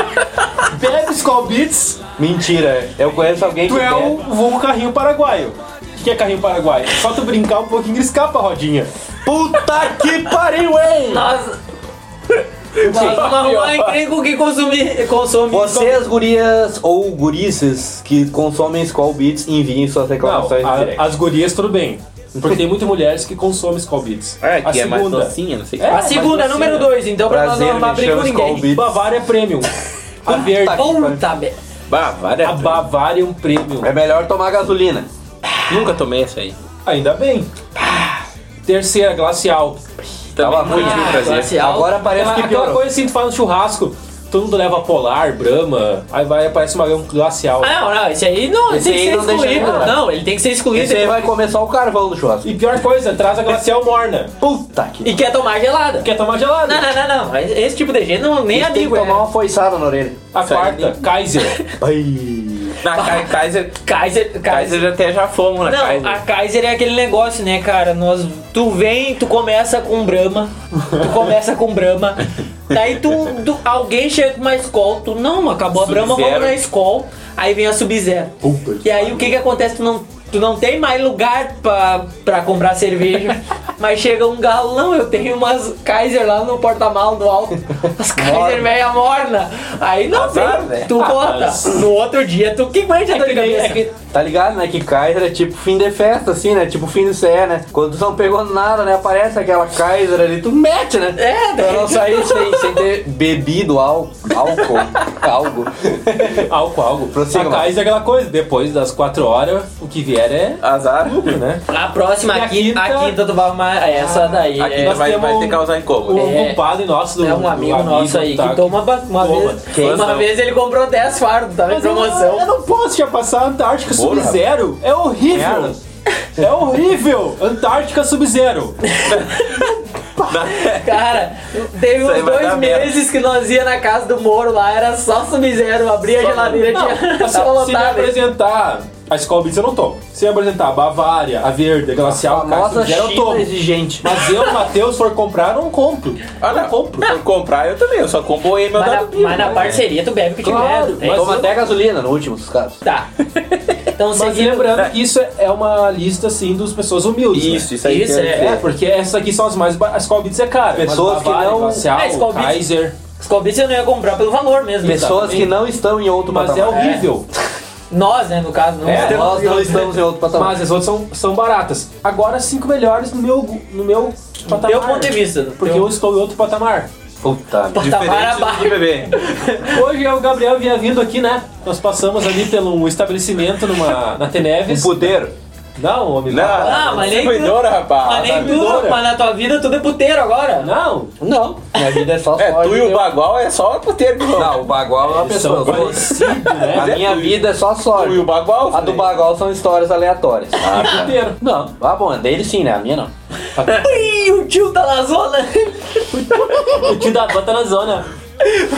[laughs] bebe Skull Beats, Mentira, eu conheço alguém que tu é o vulgo carrinho paraguaio. O que é carrinho paraguaio? Só tu brincar um pouquinho e escapa a rodinha. Puta que pariu, hein? Nós vamos arrumar um encrenco que consome. consome Vocês, gurias ou gurices que consomem Skull Beats, enviem suas Não, reclamações a- no direct. as gurias tudo bem. Porque tem muitas mulheres que consomem Skull Beats. É, a que é mais segunda, docinha, não sei. É, A segunda, número docinha. 2, então pra nós Prazer, não arrumar me briga com ninguém. Beats. Bavária Premium. [laughs] A verde. Puta merda. Bavária. A Bavarian Premium. É melhor tomar gasolina. Nunca tomei essa aí. Ainda bem. Terceira, glacial. Tava não ruim. tive prazer. glacial. Agora parece Aquela, que aquela piorou. coisa assim, tu faz no churrasco, todo mundo leva polar, brama, aí vai aparece uma um glacial. Ah, não, não, esse aí não, Esse tem que aí ser não deixa excluído. nada. Não, ele tem que ser excluído. Esse aí vai comer só o carvão do churrasco. E pior coisa, traz a glacial morna. Puta que... E quer tomar gelada. Quer tomar gelado? Não, não, não, não. Esse tipo de gente não, nem Tem que amigo é. tomar uma foiçada na orelha. A quarta, Kaiser. [laughs] Na Ka- Kaiser. Kaiser, Kaiser Kaiser. até já fomos na Não, Kaiser. a Kaiser é aquele negócio, né, cara? Nós, tu vem, tu começa com Brahma, tu começa com Brahma, daí tu, tu- alguém chega com uma Skol, tu não, acabou a Brahma, vamos na Skol, aí vem a Sub-Zero. E aí o que que acontece? Tu não, tu não tem mais lugar pra, pra comprar cerveja, [laughs] Mas chega um galão, eu tenho umas Kaiser lá no porta-mal do alto. [laughs] As Kaiser meia morna. Aí não Azar, tem. velho. Tu Ah, bota. mas- No outro dia tu que aguenta a É de nem- cabeça. é que- Tá ligado, né? Que Kaiser é tipo fim de festa, assim, né? Tipo fim de CE, né? Quando tu não pegou nada, né? Aparece aquela Kaiser ali, tu mete, né? É, Pra daí- não sair sem, sem ter bebido álcool. Álcool. algo. Álcool, algo. Prossiga, a Kaiser é aquela coisa, depois das 4 horas, o que vier é Azar. lucro, né? A próxima, E a a quinta, a quinta- quinta tu vai arrumar essa daí. Aqui é, nós vai, vai ter um- causar O incômodo. É. compadre nosso do é um amigo, do nosso aí tá, que toma ba- uma toma. vez. Quem? Uma Não. vez ele comprou 10 fardos, tava em Mas eu, promoção. eu não posso já passar a Antártica Bora, Sub-Zero. É horrível. É horrível. Antártica Sub-Zero. Cara, teve Isso aí uns vai dois dar merda. meses que nós ia na casa do Moro lá, era só sub-zero, abria a geladeira, Não, tinha [laughs] assim, só se me lotado. apresentar a Beats eu não tomo. Se me apresentar a Bavária, a Verde, a Glacial, a Famosa eu China tomo. exigente. Mas eu, [laughs] Matheus, for comprar, eu não compro. Ah, não não. compro. Se eu comprar, eu também. Eu só compro o meu Mas na, né? parceria tu bebe o que Claro, tiver. mas Tem- Toma até gasolina no último dos casos. Tá. Então Mas seguindo. lembrando que isso é uma lista, assim, dos pessoas humildes, né? Isso, isso aí. Isso, eu é. É, porque essas aqui são as mais... ba- A Skull Beats é cara. mas Pessoas que não- Glacial, Ah, Skol Beats- Kaiser... Scobit eu não ia comprar pelo valor mesmo. Pessoas que não estão em outro Mas é patamar. horrível. Nós, né, no caso, não É, estamos- Nós não estamos em outro patamar. Mas as outras são, são baratas. Agora, cinco melhores no meu, no meu Do patamar. meu ponto de vista. Porque eu estou em outro patamar. Puta merda. Patamar abaixo. [laughs] Hoje o Gabriel vinha vindo aqui, né? Nós passamos ali pelo um estabelecimento numa, na Um Teneves. puteiro. Não, homem. Não, Ah, mas nem distribuidora, rapaz. Mas nem tu, Dora. mas na tua vida tudo é puteiro agora. Não. Não, minha vida é só É, sorte. tu e o eu- Bagual é só puteiro que Não, o Bagual é uma Eles são pessoa. parecidos, né? A minha vida é só sorte. Tu e o Bagual? A do né? Bagual são histórias aleatórias. Puteiro. Não, ah bom, é dele sim, né? A minha não. Ih, o tio tá na zona. [laughs] O tio da bota na zona.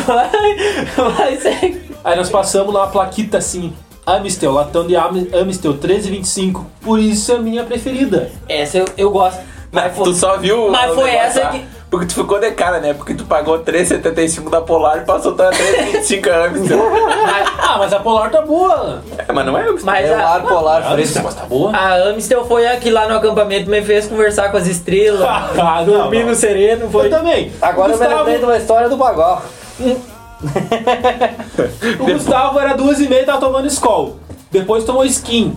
Vai, vai, segue. Aí nós passamos lá a plaquita assim. Amistel, latão de Am- Amistel 1325. Por isso é a minha preferida. Essa eu, eu gosto. Mas foi- tu só viu. Mas o foi essa lá, que- Porque tu ficou de cara, né? Porque tu pagou 3,75 da Polar e passou tua 3,25 anos. Ah, mas a Polar tá boa. É, mas não é o Mas É a, ar polar fresco. Mas tá boa. a Amistel foi a que lá no acampamento me fez conversar com as estrelas. [laughs] Ah, dormir no sereno, foi. Eu também. Agora eu me Gustavo- lembrei de uma história do Bagual. [laughs] O Gustavo era duas e meia e tava tomando Skol. Depois tomou skin.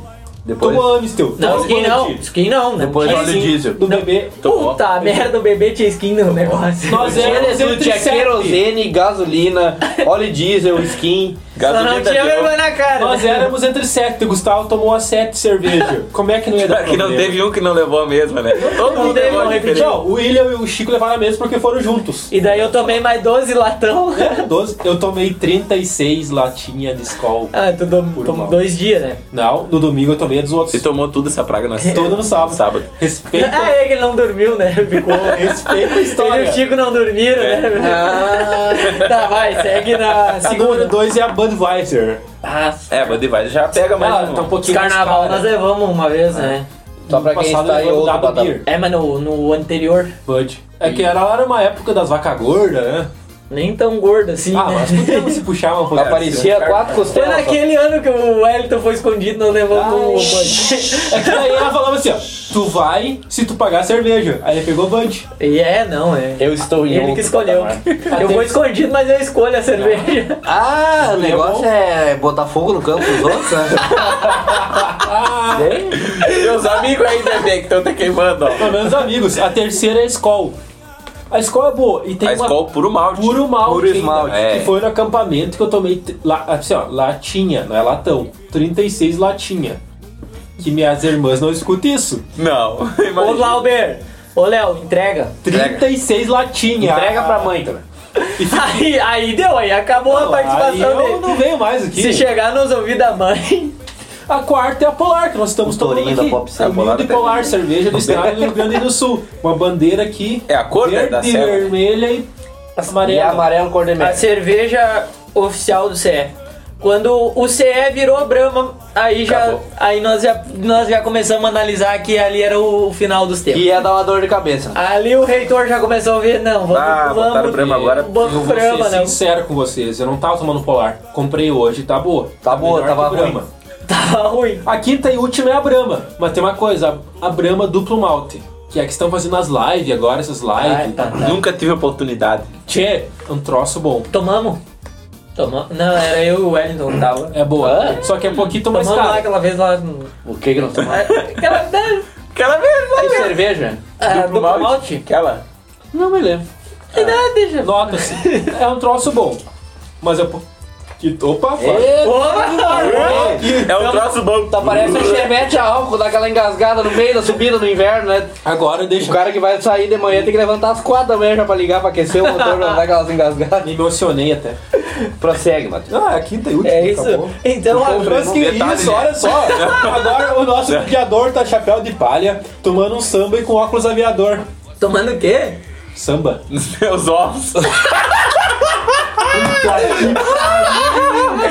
Depois, Tomou Amistel. Não, skin não. Skin não. não depois tinha óleo diesel. Do bebê. Puta merda, o bebê tinha skin no negócio. Nós éramos [laughs] tinha querosene, gasolina, óleo diesel, skin. Só não Gasolina tinha vergonha na cara. Nós né? éramos entre sete. O Gustavo tomou a sete cerveja. Como é que não ia dar Que não teve um que não levou a mesma, né? Todo Não mundo teve, levou a diferente. Não, o William e o Chico levaram a mesma porque foram juntos. E daí eu tomei mais 12 latão. É, 12. Eu tomei 36 latinhas de Skol. Ah, tu tomou dois dias, né? Não, no domingo eu tomei a dos outros. Você tomou tudo essa praga nós. Todo no sábado. Sábado. Respeita, [laughs] Ah, é que ele não dormiu, né? Ficou. [laughs] respeita a Ele e história. o Chico não dormiram, É. né? [laughs] Tá, vai, segue na A segunda. número 2 é a Budweiser. Ah, É, Budweiser já pega mais Ah, um. tá um pouquinho carnaval nós levamos uma vez, né? Só pra quem está em levamos outro patamar. É, mas no, no anterior, Bud. É que era, era uma época das vacas gordas, né? Nem tão gordo assim, Ah, né? mas podíamos se puxar uma pouquinho. Aparecia quatro Foi costelas. só. naquele ano que o Wellington foi escondido, nós levamos o Bud. [laughs] É que daí ela falava assim, ó. Tu vai se tu pagar a cerveja. Aí ele pegou Bud. E é, não, é. Eu estou em Ele que escolheu. patamar. Eu vou escondido, mas eu escolho a cerveja. Ah, o negócio é botar fogo no campo dos outros, né? [laughs] Meus amigos aí, bebê, que estão te queimando, ó. Menos amigos. A terceira é a Skol. A Skol é boa. E tem A uma escola puro malte. puro malte. Puro ainda, esmalte. É. Que foi no acampamento que eu tomei. La, assim, ó, latinha, não é latão. 36 latinha. Que minhas irmãs não escutam isso. Não. [laughs] Ô, Imagina. Glauber. Ô, Léo, entrega. 36 latinha. Entrega pra mãe também. [laughs] Aí, aí deu, aí acabou a Aí participação eu dele. não venho mais aqui. Se chegar nos ouvidos da mãe. A quarta é a Polar, que nós estamos O tomando aqui. Pop. A A Polar Polar, [laughs] cerveja do estado do Rio Grande do Sul. Uma bandeira aqui. É a cor, né, verde, da selva. vermelha e E amarela. amarelo cor de A cerveja oficial do CE. Quando o CE virou Brahma, aí já, Acabou. aí nós já, nós já começamos a analisar que ali era o final dos tempos. Que ia dar uma dor de cabeça. Ali o reitor já começou a ver, não, vamos, Ah, botaram vamos, Brahma agora. vamos Eu vou Brahma, ser não. sincero com vocês, eu não tava tomando Polar. Comprei hoje, tá boa. Tá boa, melhor tava ruim. Tava ruim. A quinta e última é a Brahma. Mas tem uma coisa, a Brahma duplo malte. Que é que estão fazendo as lives agora, essas lives. Ah, tá, tá. Nunca tive oportunidade. Tchê, é um troço bom. Tomamos? Tomamos? Não, era eu e o Wellington que tava. É boa. Só que é um pouquinho mais Tomamos lá caro. aquela vez lá. no- O que que nós tomamos? Aquela. Aquela vez lá. Que cerveja? Ah, Duplo malte? malte? Aquela. Não me lembro. Que nada, deixa. Nota-se. É um troço bom. Mas é. Que- Opa, fala. É um troço bom. Tá parece um chevette a álcool, dá aquela engasgada no meio da subida no inverno, né? Agora deixa. O cara que vai sair de manhã tem que levantar às quatro da manhã já pra ligar, pra aquecer o motor, pra dar aquelas engasgadas. Me emocionei até. Prossegue, Matheus. Ah, é a quinta e última. É isso. acabou. Então, a- Mas que Detalhe, isso, né? olha só. [laughs] Agora o nosso aviador tá chapéu de palha, tomando um samba e com óculos aviador. tomando o quê? Samba. Nos meus ovos. [laughs]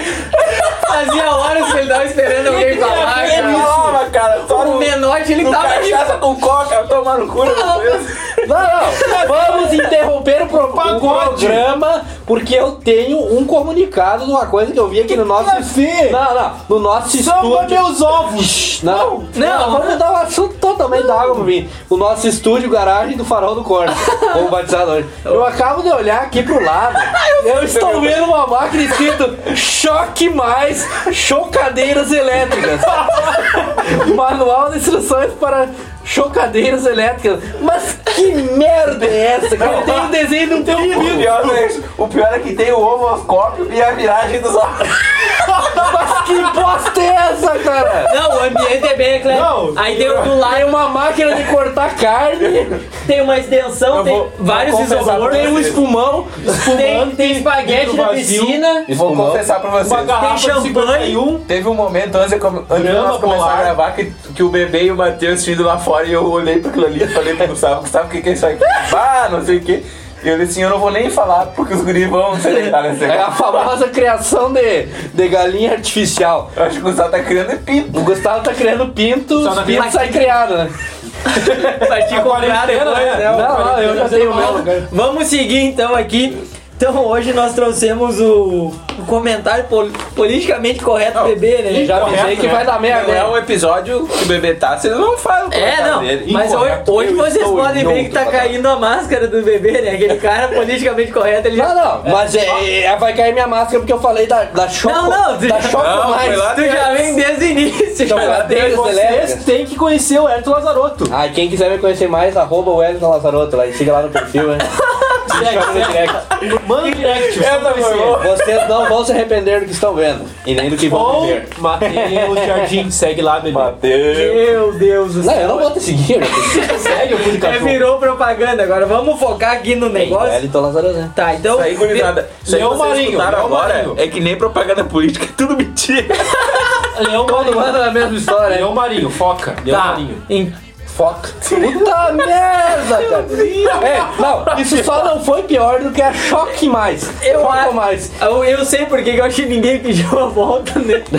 Yeah. [laughs] Fazia horas que ele tava esperando alguém falar, cara. Calma, cara. Só O no, Menotti, ele no tava ali. cachaça com coca, tomar no cu. Não, não, vamos interromper o, pro- o programa porque eu tenho um comunicado de uma coisa que eu vi aqui no nosso. Fê? Não, não, no nosso Samba estúdio. meus ovos! Não, Não. vamos mudar o assunto totalmente da água pra mim. O nosso estúdio garagem do Farol do Corte, [laughs] como batizado hoje. Eu acabo de olhar aqui pro lado, [laughs] eu estou vendo uma máquina escrito Choque Mais Chocadeiras Elétricas. [laughs] Manual de instruções para chocadeiras elétricas. Mas que merda é essa? cara? Tem o desenho de um O pior, não é o pior é que tem o ovoscópio e a viragem dos ovos. Mas que bosta é essa, cara? Não, o ambiente é bem eclético. Não. Aí tem o do Tem lado, uma máquina de cortar carne, tem uma extensão, Eu tem vou- vários isopor, tem um espumão. tem, tem espaguete na vazio. piscina, Vou confessar pra vocês. De champanhe. 51. Teve um momento antes de, come- antes de Grama nós começar a gravar que, que o bebê e o Matheus tinham ido lá fora e eu olhei pra aquilo ali e falei pro Gustavo, Gustavo, o que, que é isso aqui? Ah, não sei o que. E eu disse assim, eu não vou nem falar porque os guris vão se deitar nesse É a famosa criação de, de galinha artificial. Eu acho que o Gustavo tá criando pinto. O Gustavo tá criando pinto, Só os na pintos saem criados, né? vai te comprar depois, né? né? Não, não, eu já tenho o meu. Vamos seguir então aqui. Então hoje nós trouxemos o, o comentário pol- politicamente correto do bebê, né? Já avisei Incorreto, que né? vai dar merda. Não é hein? um episódio que o bebê tá, vocês não falam o É, não, dele. mas hoje, Incorreto. hoje Eu vocês podem ver que tá caindo a máscara do bebê, né? Aquele cara politicamente correto, ele já... Não, não, mas é, é- vai cair minha máscara porque eu falei da, da choco. Não, não, tu da [laughs] choco Não, mais. lá Tu já vem desde o início. já. Chocadeiras Vocês elétricas. têm que conhecer o Herto Lazarotto. Ah, quem quiser me conhecer mais, arroba o Wellington Lazarotto lá e siga lá no perfil, né? [laughs] No direct. Manda direct. Essa foi. Vocês não vão se arrepender do que estão vendo. E nem do que vão ver. Matheus Jardim, segue lá, bebê. Mateus. Meu Deus do Não, céu. eu não vou te seguir. Segue o É, Pudicatu. virou propaganda agora. Vamos focar aqui no negócio. Wellington Lazarotto, né? Tá, então. Isso aí, gurizada. Isso aí Leão vocês Marinho, escutaram Leão agora Marinho. é que nem propaganda política, é tudo mentira. [laughs] Leão Todo Marinho. mundo na mesma história? Leão Marinho, foca. Leão Tá. Marinho. em- Foca. Puta [laughs] merda, cara. É, não, isso só não foi pior do que a choque mais. Eu acho- mais. Eu, eu sei porque que eu acho que ninguém pediu a volta, né? [laughs]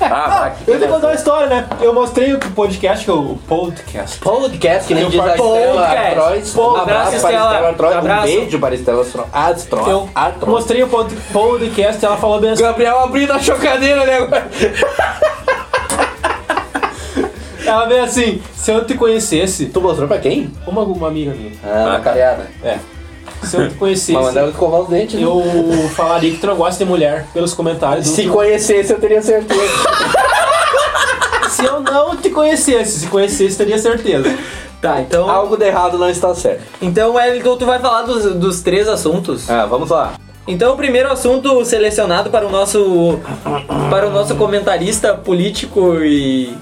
Ah, Eu tenho que contar uma história, né? Eu mostrei o podcast, que é o podcast. Podcast, que nem diz a Estela Um abraço, para a Estela. Artrois. Um beijo para a Estela Artrois. Eu mostrei o pod- podcast e ela falou bem assim. Gabriel abrindo a chocadeira ali agora. [laughs] Ela veio assim, se eu te conhecesse, Tu mostrou pra quem? uma, uma amiga minha, Ah, na careada. é, se eu te conhecesse, Mas mandava escovar os dentes, né? eu falaria que tu não gosta de mulher pelos comentários. Se conhecesse, eu teria certeza. [laughs] se eu não te conhecesse, se conhecesse, teria certeza. Tá, então. Algo de errado não está certo. Então, Wellington, tu vai falar dos, dos três assuntos. Ah, vamos lá. Então, o primeiro assunto selecionado para o nosso para o nosso comentarista político e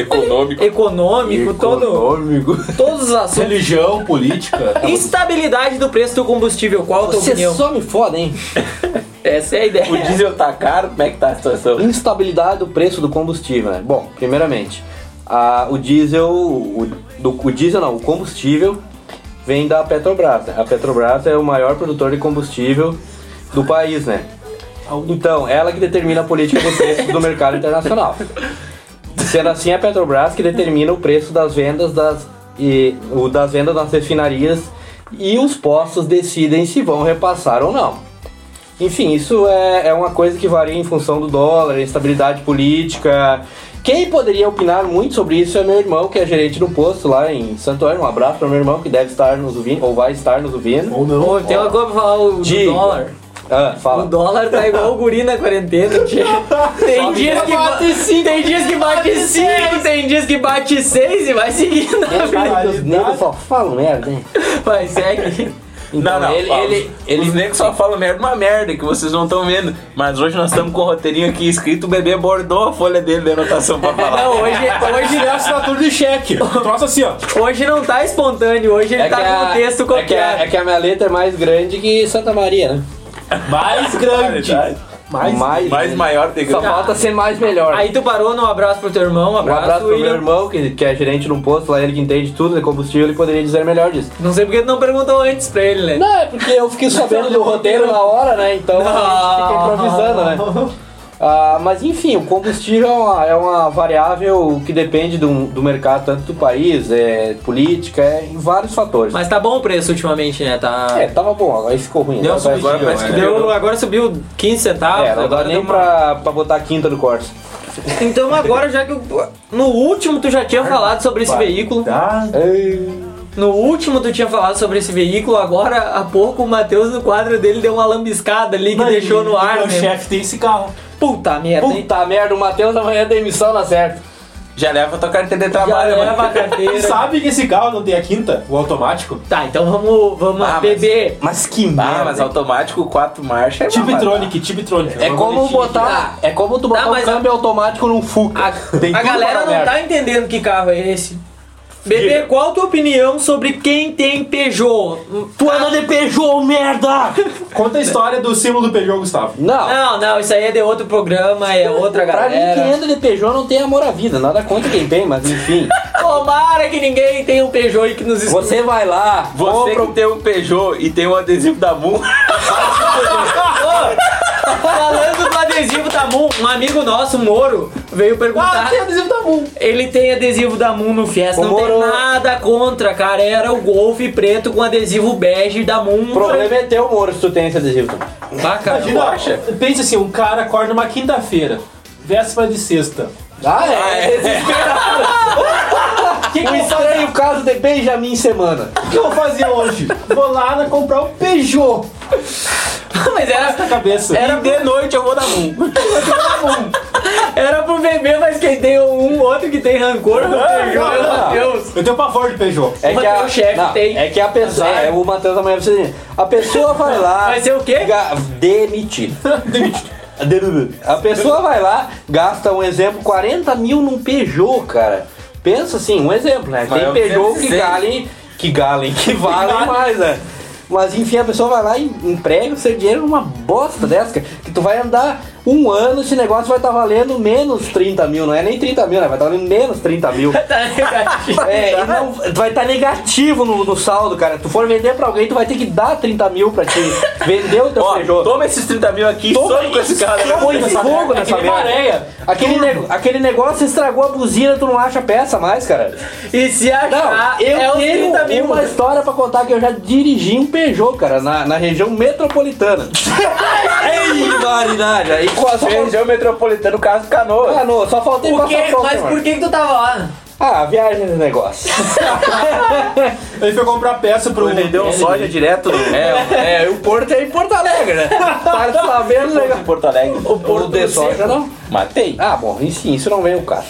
Econômico. econômico, todo, todos os assuntos. Religião, política. [laughs] Instabilidade do preço do combustível, qual a tua Você opinião? só me foda, hein? [laughs] Essa é a O ideia. diesel tá caro, como é que tá a situação? Instabilidade do preço do combustível, né? Bom, primeiramente, a- o diesel, o, do, o diesel não, o combustível vem da Petrobras. né? A Petrobras é o maior produtor de combustível do país, né? Então, ela que determina a política de preços do mercado internacional. [laughs] Sendo assim, é a Petrobras que determina o preço das vendas das, e, o das vendas nas refinarias e os postos decidem se vão repassar ou não. Enfim, isso é, é uma coisa que varia em função do dólar, instabilidade política, Quem poderia opinar muito sobre isso é meu irmão, que é gerente do posto lá em Santo Antônio. Um abraço para meu irmão, que deve estar nos ouvindo, ou vai estar nos ouvindo. Ou não. Pô, tem uma coisa pra falar o dólar. Ah, O fala. dólar tá igual o guri na quarentena, tia. Tem dias que bate 5, tem dias que bate 5, tem dias que bate 6 e vai seguindo a. Os negros só falam merda, hein? Vai, segue. Não, não. ele- ele- os- ele- Os negros só falam merda, uma merda que vocês não estão vendo. Mas hoje nós estamos com o roteirinho aqui escrito: o bebê bordou a folha dele de anotação pra falar. Não, hoje, hoje, é assinatura de cheque. [laughs] Troço assim, ó. hoje não tá espontâneo, hoje ele tá com o texto é, que a, é que a minha letra é mais grande que Santa Maria, né? [laughs] Mais grande. Mais, mais, Mais maior tem que Só falta ser mais melhor. Aí tu parou no abraço pro teu irmão, um um abraço, abraço pro meu William. irmão, que, que é gerente num posto lá, ele que entende tudo de combustível, ele poderia dizer melhor disso. Não sei porque tu não perguntou antes pra ele, né? Não, é porque eu fiquei sabendo do roteiro na hora, né? Então a gente fica improvisando, né? [laughs] Ah, mas enfim, o combustível é uma, é uma variável que depende do, do mercado, tanto do país, é, política, é, em vários fatores. Mas tá bom o preço ultimamente, né? Tá... É, tava bom, agora ficou ruim. Deu né? uma Agora parece que deu. Deu, agora subiu 15 centavos. É, não dá agora nem uma- pra, pra botar a quinta do Corsa. Então agora, já que eu- no último tu já tinha falado sobre esse veículo, Tá. No último tu tinha falado sobre esse veículo, agora há pouco o Matheus no quadro dele deu uma lambiscada ali que deixou no ar. O né? chefe tem esse carro. Puta merda, hein? Puta merda, o Matheus amanhã é demissão na certa. Já leva a tua carteira de Já trabalho, leva a carteira. Sabe que esse carro não tem a quinta? O automático? Tá, então vamos, vamos Ah, mas- beber. Mas que Ah, merda. mas automático, quatro marchas é Tiptronic, Tiptronic. É como Vamos botar, é como tu botar Tá, um mas câmbio automático num Fuca. A, Tem a galera não merda. tá entendendo que carro é esse. Bebê, qual a tua opinião sobre quem tem Peugeot? Tu anda de Peugeot, merda! Conta a história do símbolo do Peugeot, Gustavo. Não, Não, não, isso aí é de outro programa, é outra pra mim quem galera. anda de Peugeot não tem amor à vida, nada contra quem tem, mas enfim. [laughs] Tomara que ninguém tenha um Peugeot aí que nos escuta. Você vai lá, Você compra que tem um Peugeot e tem um adesivo da Moon. Falando do adesivo da Moon, um amigo nosso, Moro, veio perguntar. adesivo da Moon. Ele tem adesivo da Moon no Fiesta, não tem nada contra, cara. Era o Golf preto com adesivo bege da Moon. O problema é teu, Moro, se tu tem esse adesivo. também. Ah, cara. Imagina, pensa assim, um cara acorda numa quinta-feira, véspera de sexta. Ah, é? [laughs] O que, que O eu fazer? estranho caso de Benjamin Semana. O que eu vou fazer hoje? Vou lá na- comprar um Peugeot. Mas era, Na cabeça. Era- de noite eu vou da Moon. era pro bebê, mas quem tem um outro que tem rancor no Peugeot, meu. Deus. Eu tenho pavor de Peugeot. É O que a, Matheus chefe não, tem. é que a pessoa, é, o Matheus amanhã precisa a pessoa vai lá, Vai ser o quê? ga- demitido. [laughs] demitido. A pessoa vai lá, gasta um exemplo, 40 mil num Peugeot, cara. Pensa assim, um exemplo, né? É Tem o Peugeot que 206. galem, que galem, que valem mais, né? Mas enfim, a pessoa vai lá e emprega o seu dinheiro numa bosta dessa, cara, que tu vai andar um ano, esse negócio vai estar valendo menos 30 mil, não é nem 30 mil, né? Vai estar valendo menos 30 mil. [laughs] Tá. É, e não, vai estar negativo no, no saldo, cara. Tu for vender pra alguém, tu vai ter que dar 30 mil pra te vender o teu Ó, Peugeot. toma esses 30 mil aqui, Toma com esse cara. né? Põe fogo nessa merda. maréia. Aquele, nego- aquele negócio estragou a buzina, tu não acha peça mais, cara. E se achar, Não, eu é tenho 30 mil. uma história pra contar que eu já dirigi um Peugeot, cara, na, na região metropolitana. [laughs] Ei, variedade. Aí só, só, Região metropolitana, caso Canoa. não, só faltei Por quê? passar só, Mas por que que tu tava lá? Ah, viagem de negócio. [laughs] Ele foi comprar peça pro. Ele deu um soja direto no É, é, o Porto é em Porto Alegre, né? Tá sabendo legal. em Porto Alegre. O Porto de soja não. Matei. Ah, bom, enfim, isso não vem o caso.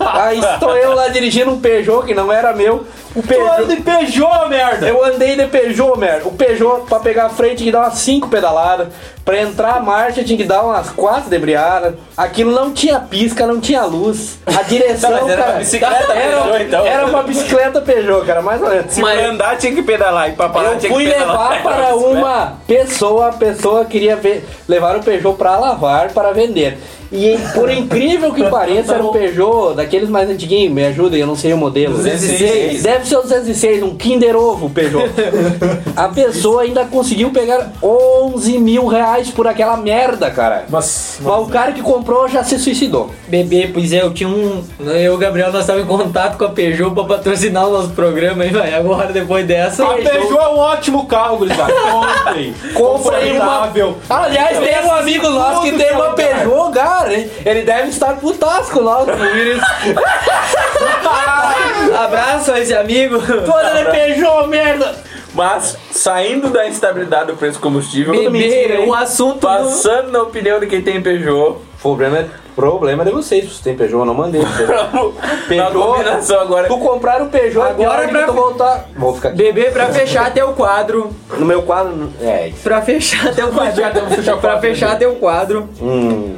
Aí estou eu lá dirigindo um Peugeot que não era meu. O Peugeot. de Peugeot, merda! Eu andei de Peugeot, merda. O Peugeot, pra pegar a frente, tinha que dar umas 5 pedaladas. Pra entrar a marcha, tinha que dar umas 4 debriadas. Aquilo não tinha pisca, não tinha luz. A direção, Tá, [laughs] mas era cara. uma bicicleta era, Peugeot, então. Era uma bicicleta Peugeot, cara, mais ou menos. Se pra andar tinha que pedalar e pra parar Eu tinha fui que pedalar. levar para uma pessoa, a pessoa queria ver, levar o Peugeot para lavar, para vender. E por incrível que pareça, era um Peugeot daqueles mais antiguinhos, me ajudem, eu não sei o modelo. 206. Deve ser o 206, um Kinder Ovo Peugeot. [laughs] A pessoa ainda conseguiu pegar 11 mil reais por aquela merda, cara. Mas. Mas o cara que comprou já se suicidou. Bebê, pois é, eu tinha um. Eu e o Gabriel, nós estávamos em contato com a Peugeot pra patrocinar o nosso programa, hein, vai? Agora, depois dessa. A Peugeot é um ótimo carro, gurizada. Comprem. [laughs] Comprei uma. Confortável. Aliás, tem um amigo nosso que tem uma Peugeot, cara. Hein? Ele deve estar putasco lá, o Willis. [laughs] Abraço a esse amigo. Todo ele beijou, merda. Mas, saindo da instabilidade do preço do combustível, Bebê, o assunto. do- passando na opinião de quem tem Peugeot, Problema, é- problema de vocês, se tem Peugeot, eu não mandei. [laughs] na combinação agora. Tu comprar o Peugeot Agora agora pra- voltar. Vou ficar aqui. Bebê, pra fechar teu quadro. No meu quadro. É isso. Pra fechar teu quadro. pra fechar teu quadro. Hum.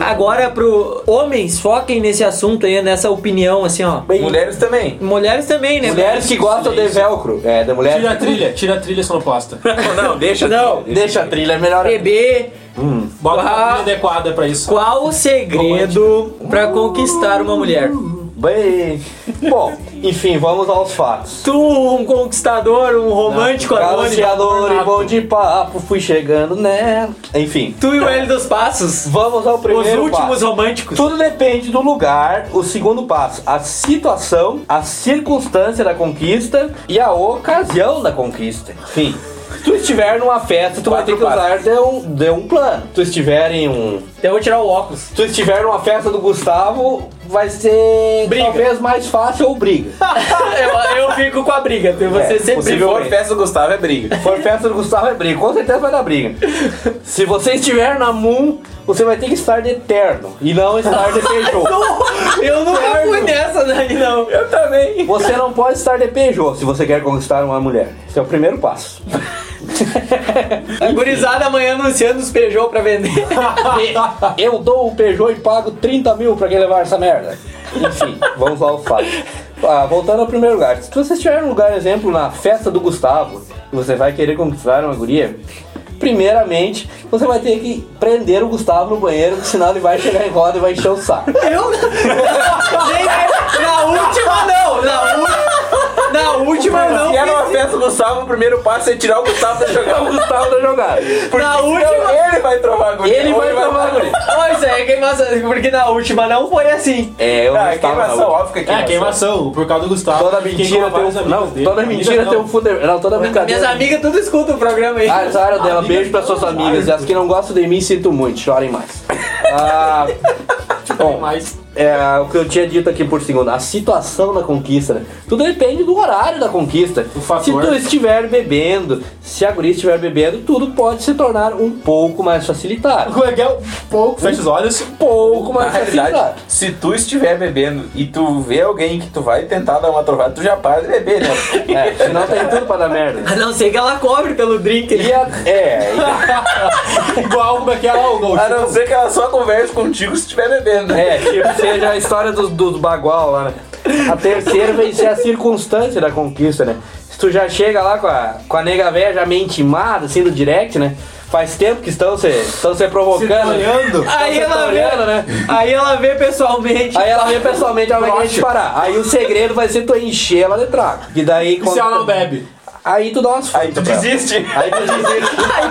Agora pro homens, foquem nesse assunto aí, nessa opinião, assim, ó. Mulheres também. Mulheres também, né? Mulheres que gostam de velcro. É, da mulher. Tira a trilha, tira a trilha sonoplasta. [laughs] Não, não, deixa. Não. Deixa a trilha, é melhor. Bebê, Bota uma Ah. trilha adequada pra isso. qual o segredo pra conquistar uma mulher? Bem. Bom, enfim, vamos aos fatos. Tu, um conquistador, um romântico anônimo. Calciador e bom de papo, fui chegando nela. Enfim, Tu e o L dos Passos. vamos ao Os primeiro últimos passo. românticos. Tudo depende do lugar. O segundo passo, a situação, a circunstância da conquista e a ocasião da conquista. Enfim, se tu estiver numa festa, tu vai ter que Quatro usar de um, de um plano. Tu estiver em um. Eu vou tirar o óculos. Se tu estiver numa festa do Gustavo, vai ser Briga. talvez mais fácil ou briga. [laughs] eu, eu fico com a briga, você É, sempre Se for festa do Gustavo, é briga. Se for festa do Gustavo é briga, com certeza vai dar briga. Se você estiver na Moon, você vai ter que estar de terno e não estar de Peugeot. [laughs] Eu nunca fui nessa daí, não. Eu também. [laughs] Você não pode estar de Peugeot se você quer conquistar uma mulher. Esse é o primeiro passo. [laughs] A gurizada amanhã anunciando os Peugeot pra vender. [laughs] Eu dou o Peugeot e pago 30 mil pra quem levar essa merda. Enfim, vamos lá ao fato. Ah, voltando ao primeiro lugar. Se você estiver num lugar, exemplo, na festa do Gustavo, e você vai querer conquistar uma guria, primeiramente, você vai ter que prender o Gustavo no banheiro, senão ele vai chegar em roda e vai encher o saco. Eu [laughs] Na última não, na, u... na última eu não. Se era uma festa do Gustavo, o primeiro passo é tirar o Gustavo pra jogar [laughs] o Gustavo da jogada. Na Senão última. Ele vai trovar a guria. Ele vai trovar a guria. Isso aí é queimação, porque na última não foi assim. É, eu Ah, é na queimação, óbvio que é É, queimação. queimação, por causa do Gustavo. Toda mentira tem um. Não, toda mentira tem um fundo. Não, toda brincadeira. Minhas amigas tudo escutam o programa aí. Ah, essa dela, beijo para suas amigas. E as que não gostam de mim, sinto muito, chorem mais. [laughs] Ah, bom, Mas é, o que eu tinha dito aqui por segundo, a situação da conquista, né? Tudo depende do horário da conquista. Se tu estiver bebendo, se a guria estiver bebendo, tudo pode se tornar um pouco mais facilitado. o é um pouco, fecha os olhos. Um pouco Na mais realidade, facilitado. se tu estiver bebendo e tu vê alguém que tu vai tentar dar uma trovada, tu já para de beber, né? [laughs] É, senão tem tudo pra dar merda. A não ser que ela cobre pelo drink. E a, é, [laughs] Igual como é que é. A não ser que ela só converse contigo se estiver bebendo, né? É, tipo, seja a história dos, dos bagual lá, né? A terceira vai ser a circunstância da conquista, né? Se tu já chega lá com a, com a nega velha já meio intimada, assim, do direct, né? Faz tempo que estão se, estão se provocando. Se olhando. Aí ela vê, olhando, né? aí ela vê pessoalmente. Aí ela vem pessoalmente, ela vai querer te parar. Aí o segredo vai ser tu encher ela de trago. E daí E se ela não bebe? Aí tu dá umas Aí tu desiste. Aí tu desiste. [laughs] Aí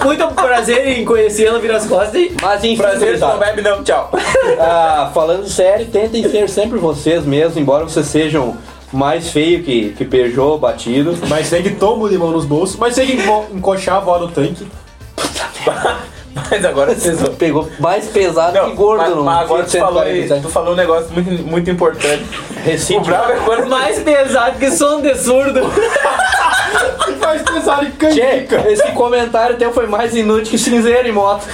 tu Muito prazer em conhecê-la, vira as costas e. Mas enfim, Prazer, não bebe não, tchau. [laughs] Ah, falando sério, tentem ser sempre vocês mesmos, embora vocês sejam mais feio que, que Peugeot batido. Mas segue toma o limão nos bolsos. Mas segue enco- encoxar a avó no tanque. Mas agora vão. Pegou mais pesado que gordo mas, no mas agora tu falou, aí, 147. tu falou um negócio muito, muito importante. O Recinto. bravo é quando [laughs] Mais pesado que som de surdo. Faz pensar em Tchê, canjica. esse comentário teu foi mais inútil que cinzeiro em moto.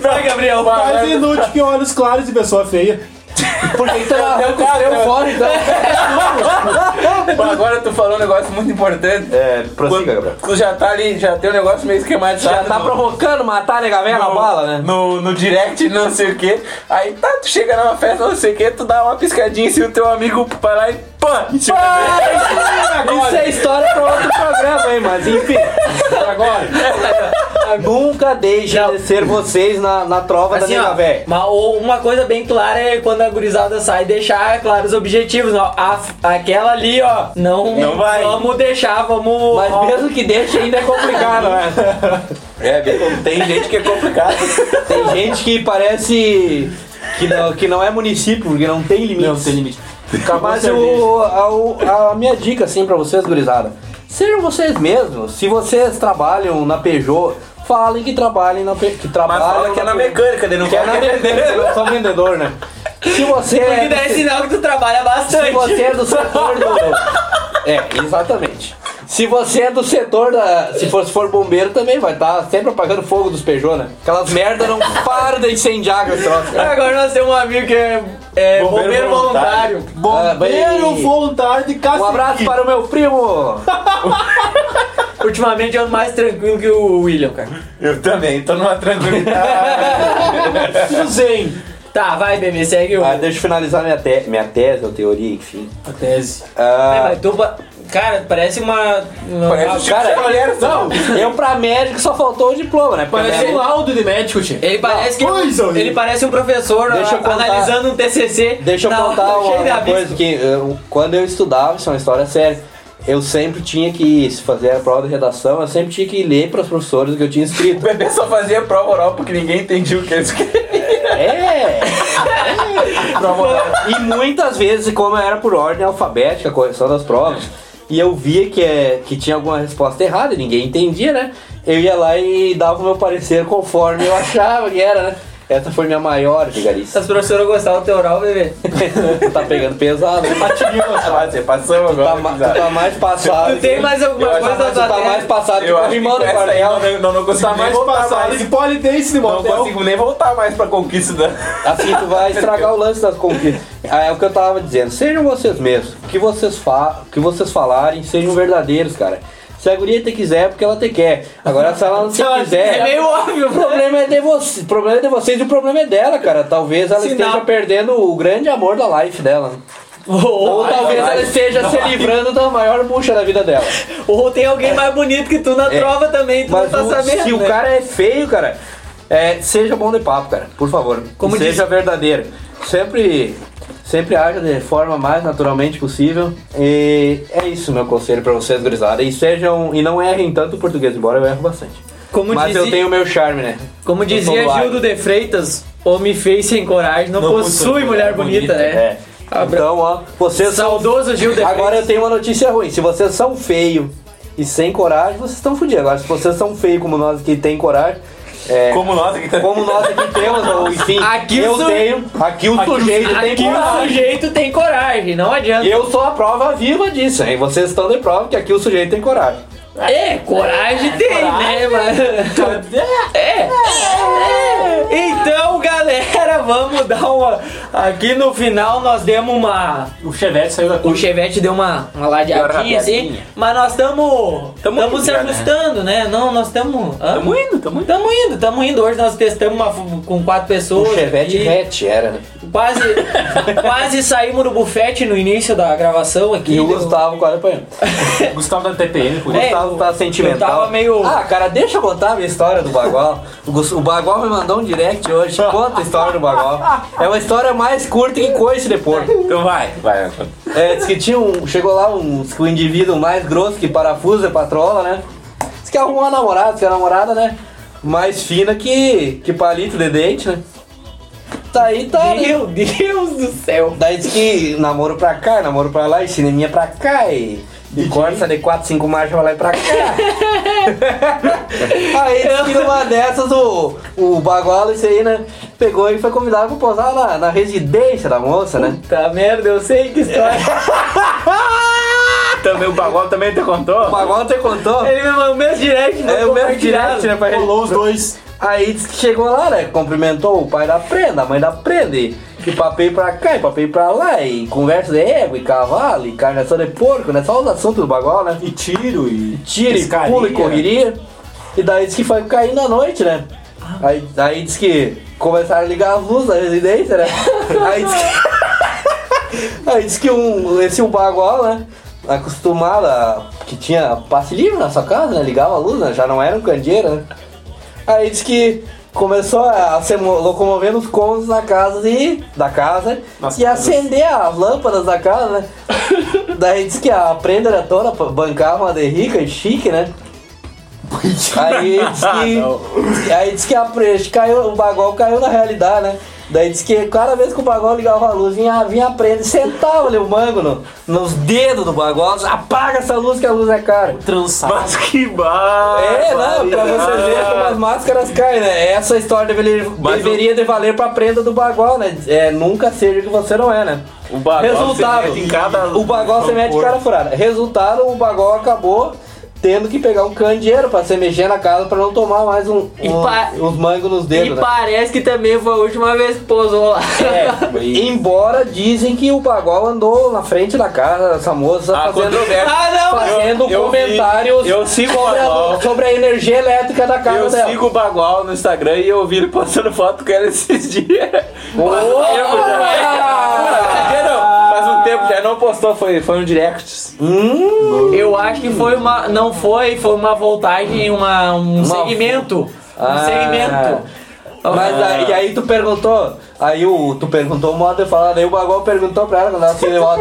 Vai, Gabriel. Mais inútil que olhos claros e pessoa feia. Porque tu arranca o cara, teu fora, então. [laughs] Agora tu falou um negócio muito importante. É, prossiga, Gabriel. tu já tá ali, já tem um negócio meio esquematizado. Já tá no- provocando matar a nega velha na bala, né? No, no direct, não sei o que. Aí tá, tu chega numa festa, não sei o que, tu dá uma piscadinha e o teu amigo vai lá e pã! Isso é história pra outro programa, hein? Mas enfim. Agora. [laughs] Nunca deixem de ser vocês na, na trova Assim, da nega o- uma coisa bem clara é quando a gurizada sai, deixar claro os objetivos. Ó, A- aquela ali, ó, não, Não vai. vamos deixar, vamos. Mas ó, mesmo que deixe ainda é complicado, né? [laughs] É, tem gente que é complicado. Tem gente que parece que não, que não é município, porque não tem limite. Não tem limite. Mas o, a, a minha dica, assim, pra vocês, gurizada. sejam vocês mesmos. Se vocês trabalham na Peugeot, falem que trabalhem na que Mas trabalham fala que é na mecânica, daí não Que é na é mecânica, eu sou vendedor, né? Se você Porque é daí é se- sinal que tu trabalha bastante. se você é do setor do. É, exatamente. Se você é do setor da. Se for, se for bombeiro também, vai estar sempre apagando fogo dos Peugeot, né? Aquelas merda não param de incendiar com troço. Agora nós temos um amigo que é, é bombeiro, Bombeiro voluntário. voluntário. Ah, bem- Primeiro voluntário de caça. Um abraço para o meu primo! [laughs] Ultimamente eu ando mais tranquilo que o William, cara. Eu também, tô numa tranquilidade. [laughs] Zen. Tá, vai, bebê, segue o. Ah, deixa eu finalizar minha, te minha tese ou teoria, enfim. A tese. É, Ah, mas tu, cara, parece uma. uma Parece o Chico cara, Xavier, não. eu pra médico só faltou o diploma, né? Porque Parece minha- um laudo de médico, tio. Ele parece que coisa ele parece um professor Deixa contar- analisando um TCC. Deixa eu contar uma, de uma abismo. coisa que eu- quando eu estudava, isso é uma história séria, eu sempre tinha que, se fazer a prova de redação, eu sempre tinha que ler para os professores o que eu tinha O escrito. bebê só fazia prova oral porque ninguém entendia o que ele escrevia. É! [laughs] E muitas vezes, como era por ordem alfabética, a correção das provas, e eu via que, é, que tinha alguma resposta errada ninguém entendia, né? Eu ia lá e dava o meu parecer conforme eu [laughs] achava que era, né? Essa foi minha maior vigarice. As professoras gostavam do teu oral, bebê. tá pegando pesado, né? [laughs] Ah, você passou Tá, agora. tu tá mais passado. Tu tem mais alguma Eu coisa tua Tu tá mais passado que Eu o que irmão do quartel. não, não, não consigo Tá mais passado mais. de polidense de Não consigo nem voltar mais pra conquista da... Assim tu vai [laughs] estragar o lance das conquistas. É o que eu tava dizendo. Sejam vocês mesmos. O que vocês, fa o que vocês falarem, sejam verdadeiros, cara. Se a guria te quiser, é porque ela te quer. Agora, se ela não te [laughs] É quiser. meio óbvio, O problema é de vocês, o problema é de vocês e o problema é dela, cara. Talvez ela Sinal. esteja perdendo o grande amor da life dela. Ou talvez ela esteja se livrando da maior bucha da vida dela. [laughs] Ou tem alguém mais bonito que tu na É. trova também, tu Mas não tá o- sabendo. se o né? cara é feio, cara, é, seja bom de papo, cara. Por favor. Como diz- seja verdadeiro. Sempre, sempre haja de forma mais naturalmente possível. E é isso meu conselho pra vocês, gurizada. E sejam e não errem tanto o português, embora eu erro bastante. Como Mas dizia, eu tenho meu charme, né? como dizia. Gildo de Freitas, homem feio sem coragem não, Não possui possui mulher bonita, né? É. Então, ó, vocês são Saudoso Gil de Agora eu tenho uma notícia ruim. Se vocês são feios e sem coragem, vocês estão fodidos. Agora, se vocês são feios como nós que tem coragem, é, Como nós aqui. como nós aqui temos, ou enfim, Aqui o eu su- tenho, aqui o sujeito tem Aqui o coragem. sujeito tem coragem, não adianta. Eu sou a prova viva disso, hein? Vocês estão de prova que aqui o sujeito tem coragem. É, coragem tem, né? Mas... É. é. Então, galera, vamos dar uma. Aqui no final nós demos uma. O Chevette saiu da O curva. Chevette deu uma, uma ladeadinha assim, mas nós estamos Tamo estamos se né? ajustando, né? Não, nós estamos. Tamo indo, tamo indo. Estamos indo, estamos indo. Hoje nós testamos uma, com quatro pessoas. O Chevette e hatch era, né? Quase, quase saímos do bufete no início da gravação aqui. E o deu- Gustavo quase apanhando. [laughs] Gustavo da TPM, por O É, Gustavo tá eu sentimental. tava meio- Ah, cara, deixa eu contar a minha história do Bagual. O, Bagual me mandou um direct hoje. [laughs] Conta a história do Bagual. É uma história mais curta que coice de porco. Então vai, vai. É, diz que tinha um. Chegou lá um, o indivíduo mais grosso que parafuso e patrola, né? Diz que arrumou uma namorada, diz que a namorada, né? Mais fina que, que palito de dente, né? Tá aí, tá. né? Meu Deus do céu. Daí diz que namoro pra cá, namoro pra lá, e cineminha pra cá, e, e corta de 4, 5 marchas pra lá e pra cá. [laughs] aí diz que numa dessas o, o bagualo, esse aí, né? Pegou e foi convidado pra posar na, na residência da moça, né? Tá merda, eu sei que história. [laughs] Também o Bagual também te contou? O bagualo te contou? Ele me mandou o mesmo direct, É o mesmo direct, né? Rolou os dois. Aí disse que chegou lá, né? Cumprimentou o pai da prenda, a mãe da prenda. E, e papei pra cá, e papei pra lá. E conversa de égua, e cavalo, e carneação de porco, né? Só os assuntos do bagual, né? E tiro e. e pescaria. pula e correria. E daí disse que foi caindo à noite, né? Aí, aí disse que começaram a ligar as luzes da residência, né? [laughs] Aí disse que, [laughs] aí disse que um, esse um bagual, né? Acostumado a. que tinha passe livre na sua casa, né? Ligava a luz, né? Já não era um candeeiro, né? Aí disse que começou a se mo- locomover nos cômodos da casa e da casa Nas e acender as lâmpadas da casa, né? [laughs] Daí disse que a prenda era toda bancava uma de rica e chique, né? [laughs] Aí disse que, aí disse que a pre- caiu, o bagol caiu na realidade, né? Daí disse que cada vez que o Bagual ligava a luz, vinha, vinha a prenda e sentava ali o mango no- nos dedos do Bagual. Apaga essa luz que a luz é cara. Trançado. Mas que barra! É, não, pra você ver como as máscaras caem, né? Essa história deveria, Mas deveria de valer pra prenda do Bagual, né? É, nunca seja o que você não é, né? O Bagual Resultado, se mete em cada o Bagual se mete cara furada. Resultado, o Bagual acabou tendo que pegar um candeeiro pra se mexer na casa pra não tomar mais um, E um- pa- uns mangos nos E dedos, né? parece que também foi a última vez que posou lá. É, [laughs] embora dizem que o Bagual andou na frente da casa dessa moça Ah, fazendo. [laughs] Ah, não! fazendo Eu- eu comentários vi- eu sigo o sobre, a, sobre a energia elétrica da casa Eu dela. sigo o Bagual no Instagram e eu vi ele [laughs] postando foto com ela esses dias. Boa! Tempo já não postou, foi, foi um direct. Eu acho que foi uma. Não foi, foi uma voltagem, uma, um Uma- segmento. Um Ah. Mas Ah. aí, e aí tu perguntou, aí o, tu perguntou o modo de falar, daí o Bagual perguntou pra ela quando ela [laughs] se moto.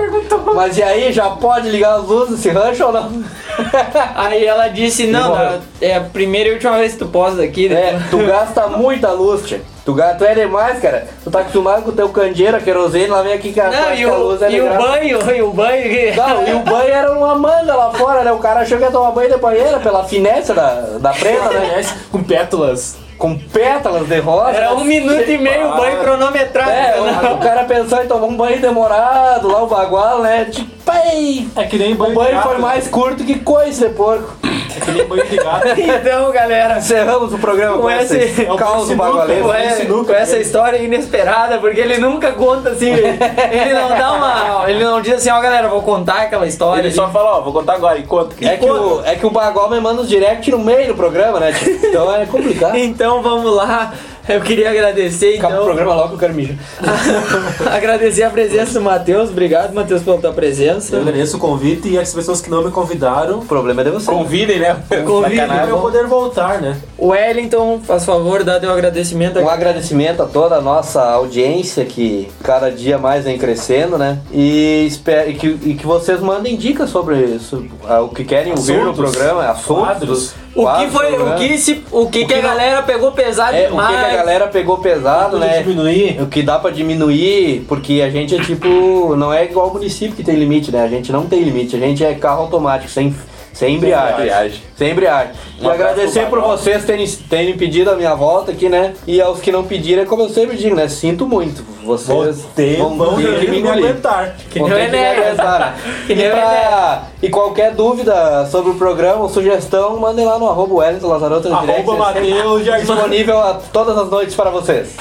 Mas e aí, já pode ligar as luzes desse rancho ou não? [laughs] Aí ela disse, não, não, é a primeira e última vez que tu posa aqui. É, tu gasta muita luz, tia. Tu, ga- tu é demais, cara. Tu tá acostumado com o teu candeeiro, a querosene, lá vem aqui que a, Não, e o, luz é e o banho, [laughs] e o banho. Não, e o banho era uma manga lá fora, né? O cara achou que ia tomar banho de banheira pela finesse da, da prenda, né? Com pétalas. Com pétalas de rosa. Era um minuto e meio o banho cronometrado. É, o, o cara pensou em tomar um banho demorado lá, o bagual, né? Tipo, pai, É que nem banho o banho de gato. foi mais curto que coice de porco. É que nem banho de gato. [laughs] Então, galera, Encerramos o programa com, Com esse, esse- é caos sinuca, bagualês. com, é- com essa história inesperada, porque ele nunca conta assim, ele, [laughs] ele não dá uma. Ele não diz assim, ó galera, vou contar aquela história. Ele só fala, ó, vou contar agora, e conta. É que, o, é que o Bagual me manda os direct no meio do programa, né? tio? Então é complicado. [laughs] Então vamos lá. [laughs] Eu queria agradecer Acaba o então. programa logo que eu quero mijar. [laughs] agradecer a presença do Matheus. Obrigado, Matheus, pela tua presença. Eu agradeço o convite e as pessoas que não me convidaram. O problema é de você. Convidem, né? Convidem, Pra eu poder voltar, né? O Wellington, faz favor, dá teu agradecimento Um aqui. agradecimento a toda a nossa audiência que cada dia mais vem crescendo, né? E, espero, e, que, e que vocês mandem dicas sobre isso, ah, o que querem ouvir no Assuntos, programa, assuntos. quadros. O que foi, o programa. que, se, o que, O que a que galera pegou pesado É, o que, demais. que a galera pegou pesado, né? diminuir. O que dá pra diminuir, porque a gente é tipo. Não é igual o município que tem limite, né? A gente não tem limite, a gente é carro automático, sem, sem embreagem. embreagem. Sem embreagem. E agradecer por vocês terem, terem pedido a minha volta aqui, né? E aos que não pediram, é como eu sempre digo, né? Sinto muito. Vocês Ter, vão ter ter que me aguentar. Que Vão nem o Enéas. né? Que nem e, o pra- e qualquer dúvida sobre o programa ou sugestão, mandem lá no arroba Wellington Lazaroto no direct. Arroba Mateus Jardim. disponível a todas as noites para vocês.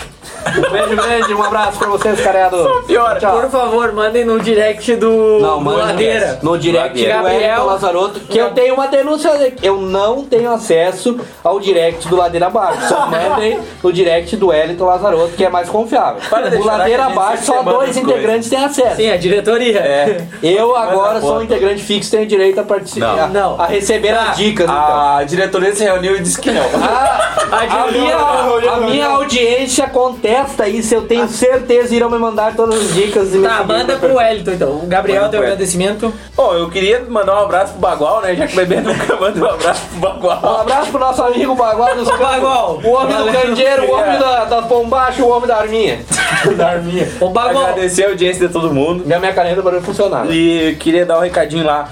Um beijo grande, um abraço pra vocês, careado. piora. Tchau. Por favor, mandem no direct do, Não, do mande Ladeira. no direct do Gabriel. Lazaroto, que eu tenho uma denúncia, eu não tenho acesso ao direct do Ladeira Abaixo. Só [laughs] mandem no direct do Wellington Lazaroto, que é mais confiável. Para o Ladeira a Abaixo, só dois integrantes têm acesso. Sim, a diretoria. É. [laughs] Eu agora sou um integrante fixo, tenho direito a participar, Não. a, a receber Ah, as dicas. então. A diretoria se reuniu e disse que não. [laughs] A, a minha, a minha audiência contesta isso, eu tenho certeza irão me mandar todas as dicas. E Tá, manda pro Wellington então. O Gabriel, Manda teu agradecimento. Bom, eu queria mandar um abraço pro Bagual, né? Já que o bebê [laughs] nunca manda um abraço pro Um Bagual. abraço pro nosso amigo Bagual dos. Bagual. O homem do candeeiro, o homem da, da bombacha, o homem da arminha. Da arminha. O Bagual. Agradecer a audiência de todo mundo. E a minha caneta para funcionar. E queria dar um recadinho lá.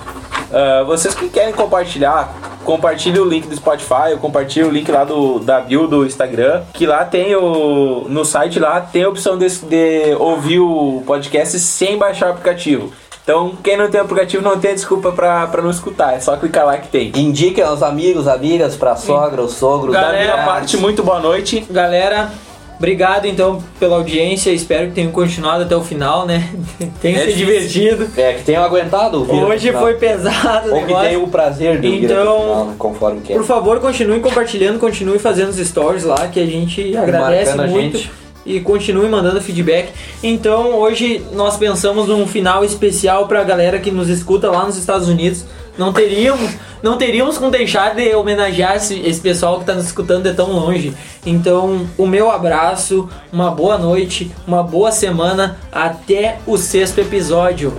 Ah, vocês que querem compartilhar, compartilhe o link do Spotify, ou compartilhe o link lá do, da bio do Instagram, que lá tem o. No site lá tem a opção de, de ouvir o podcast sem baixar o aplicativo. Então, quem não tem aplicativo não tem desculpa pra, pra não escutar, é só clicar lá que tem. Indiquem aos amigos, amigas, pra sogra, os sogros. Da Galera, minha parte, muito boa noite. Galera, obrigado então pela audiência. Espero que tenham continuado até o final, né? [laughs] Tenham É se divertido. É, que tenham aguentado Hoje foi pesado Ou que negócio. tenham o prazer de Então, final, né, conforme quer. Por favor, continue compartilhando, continue fazendo os stories lá, que a gente agradece Marcando a muito. gente. E continue mandando feedback. Então, hoje nós pensamos num final especial pra galera que nos escuta lá nos Estados Unidos. Não teríamos, não teríamos como deixar de homenagear esse, esse pessoal que está nos escutando de tão longe. Então, o meu abraço, uma boa noite, uma boa semana. Até o sexto episódio.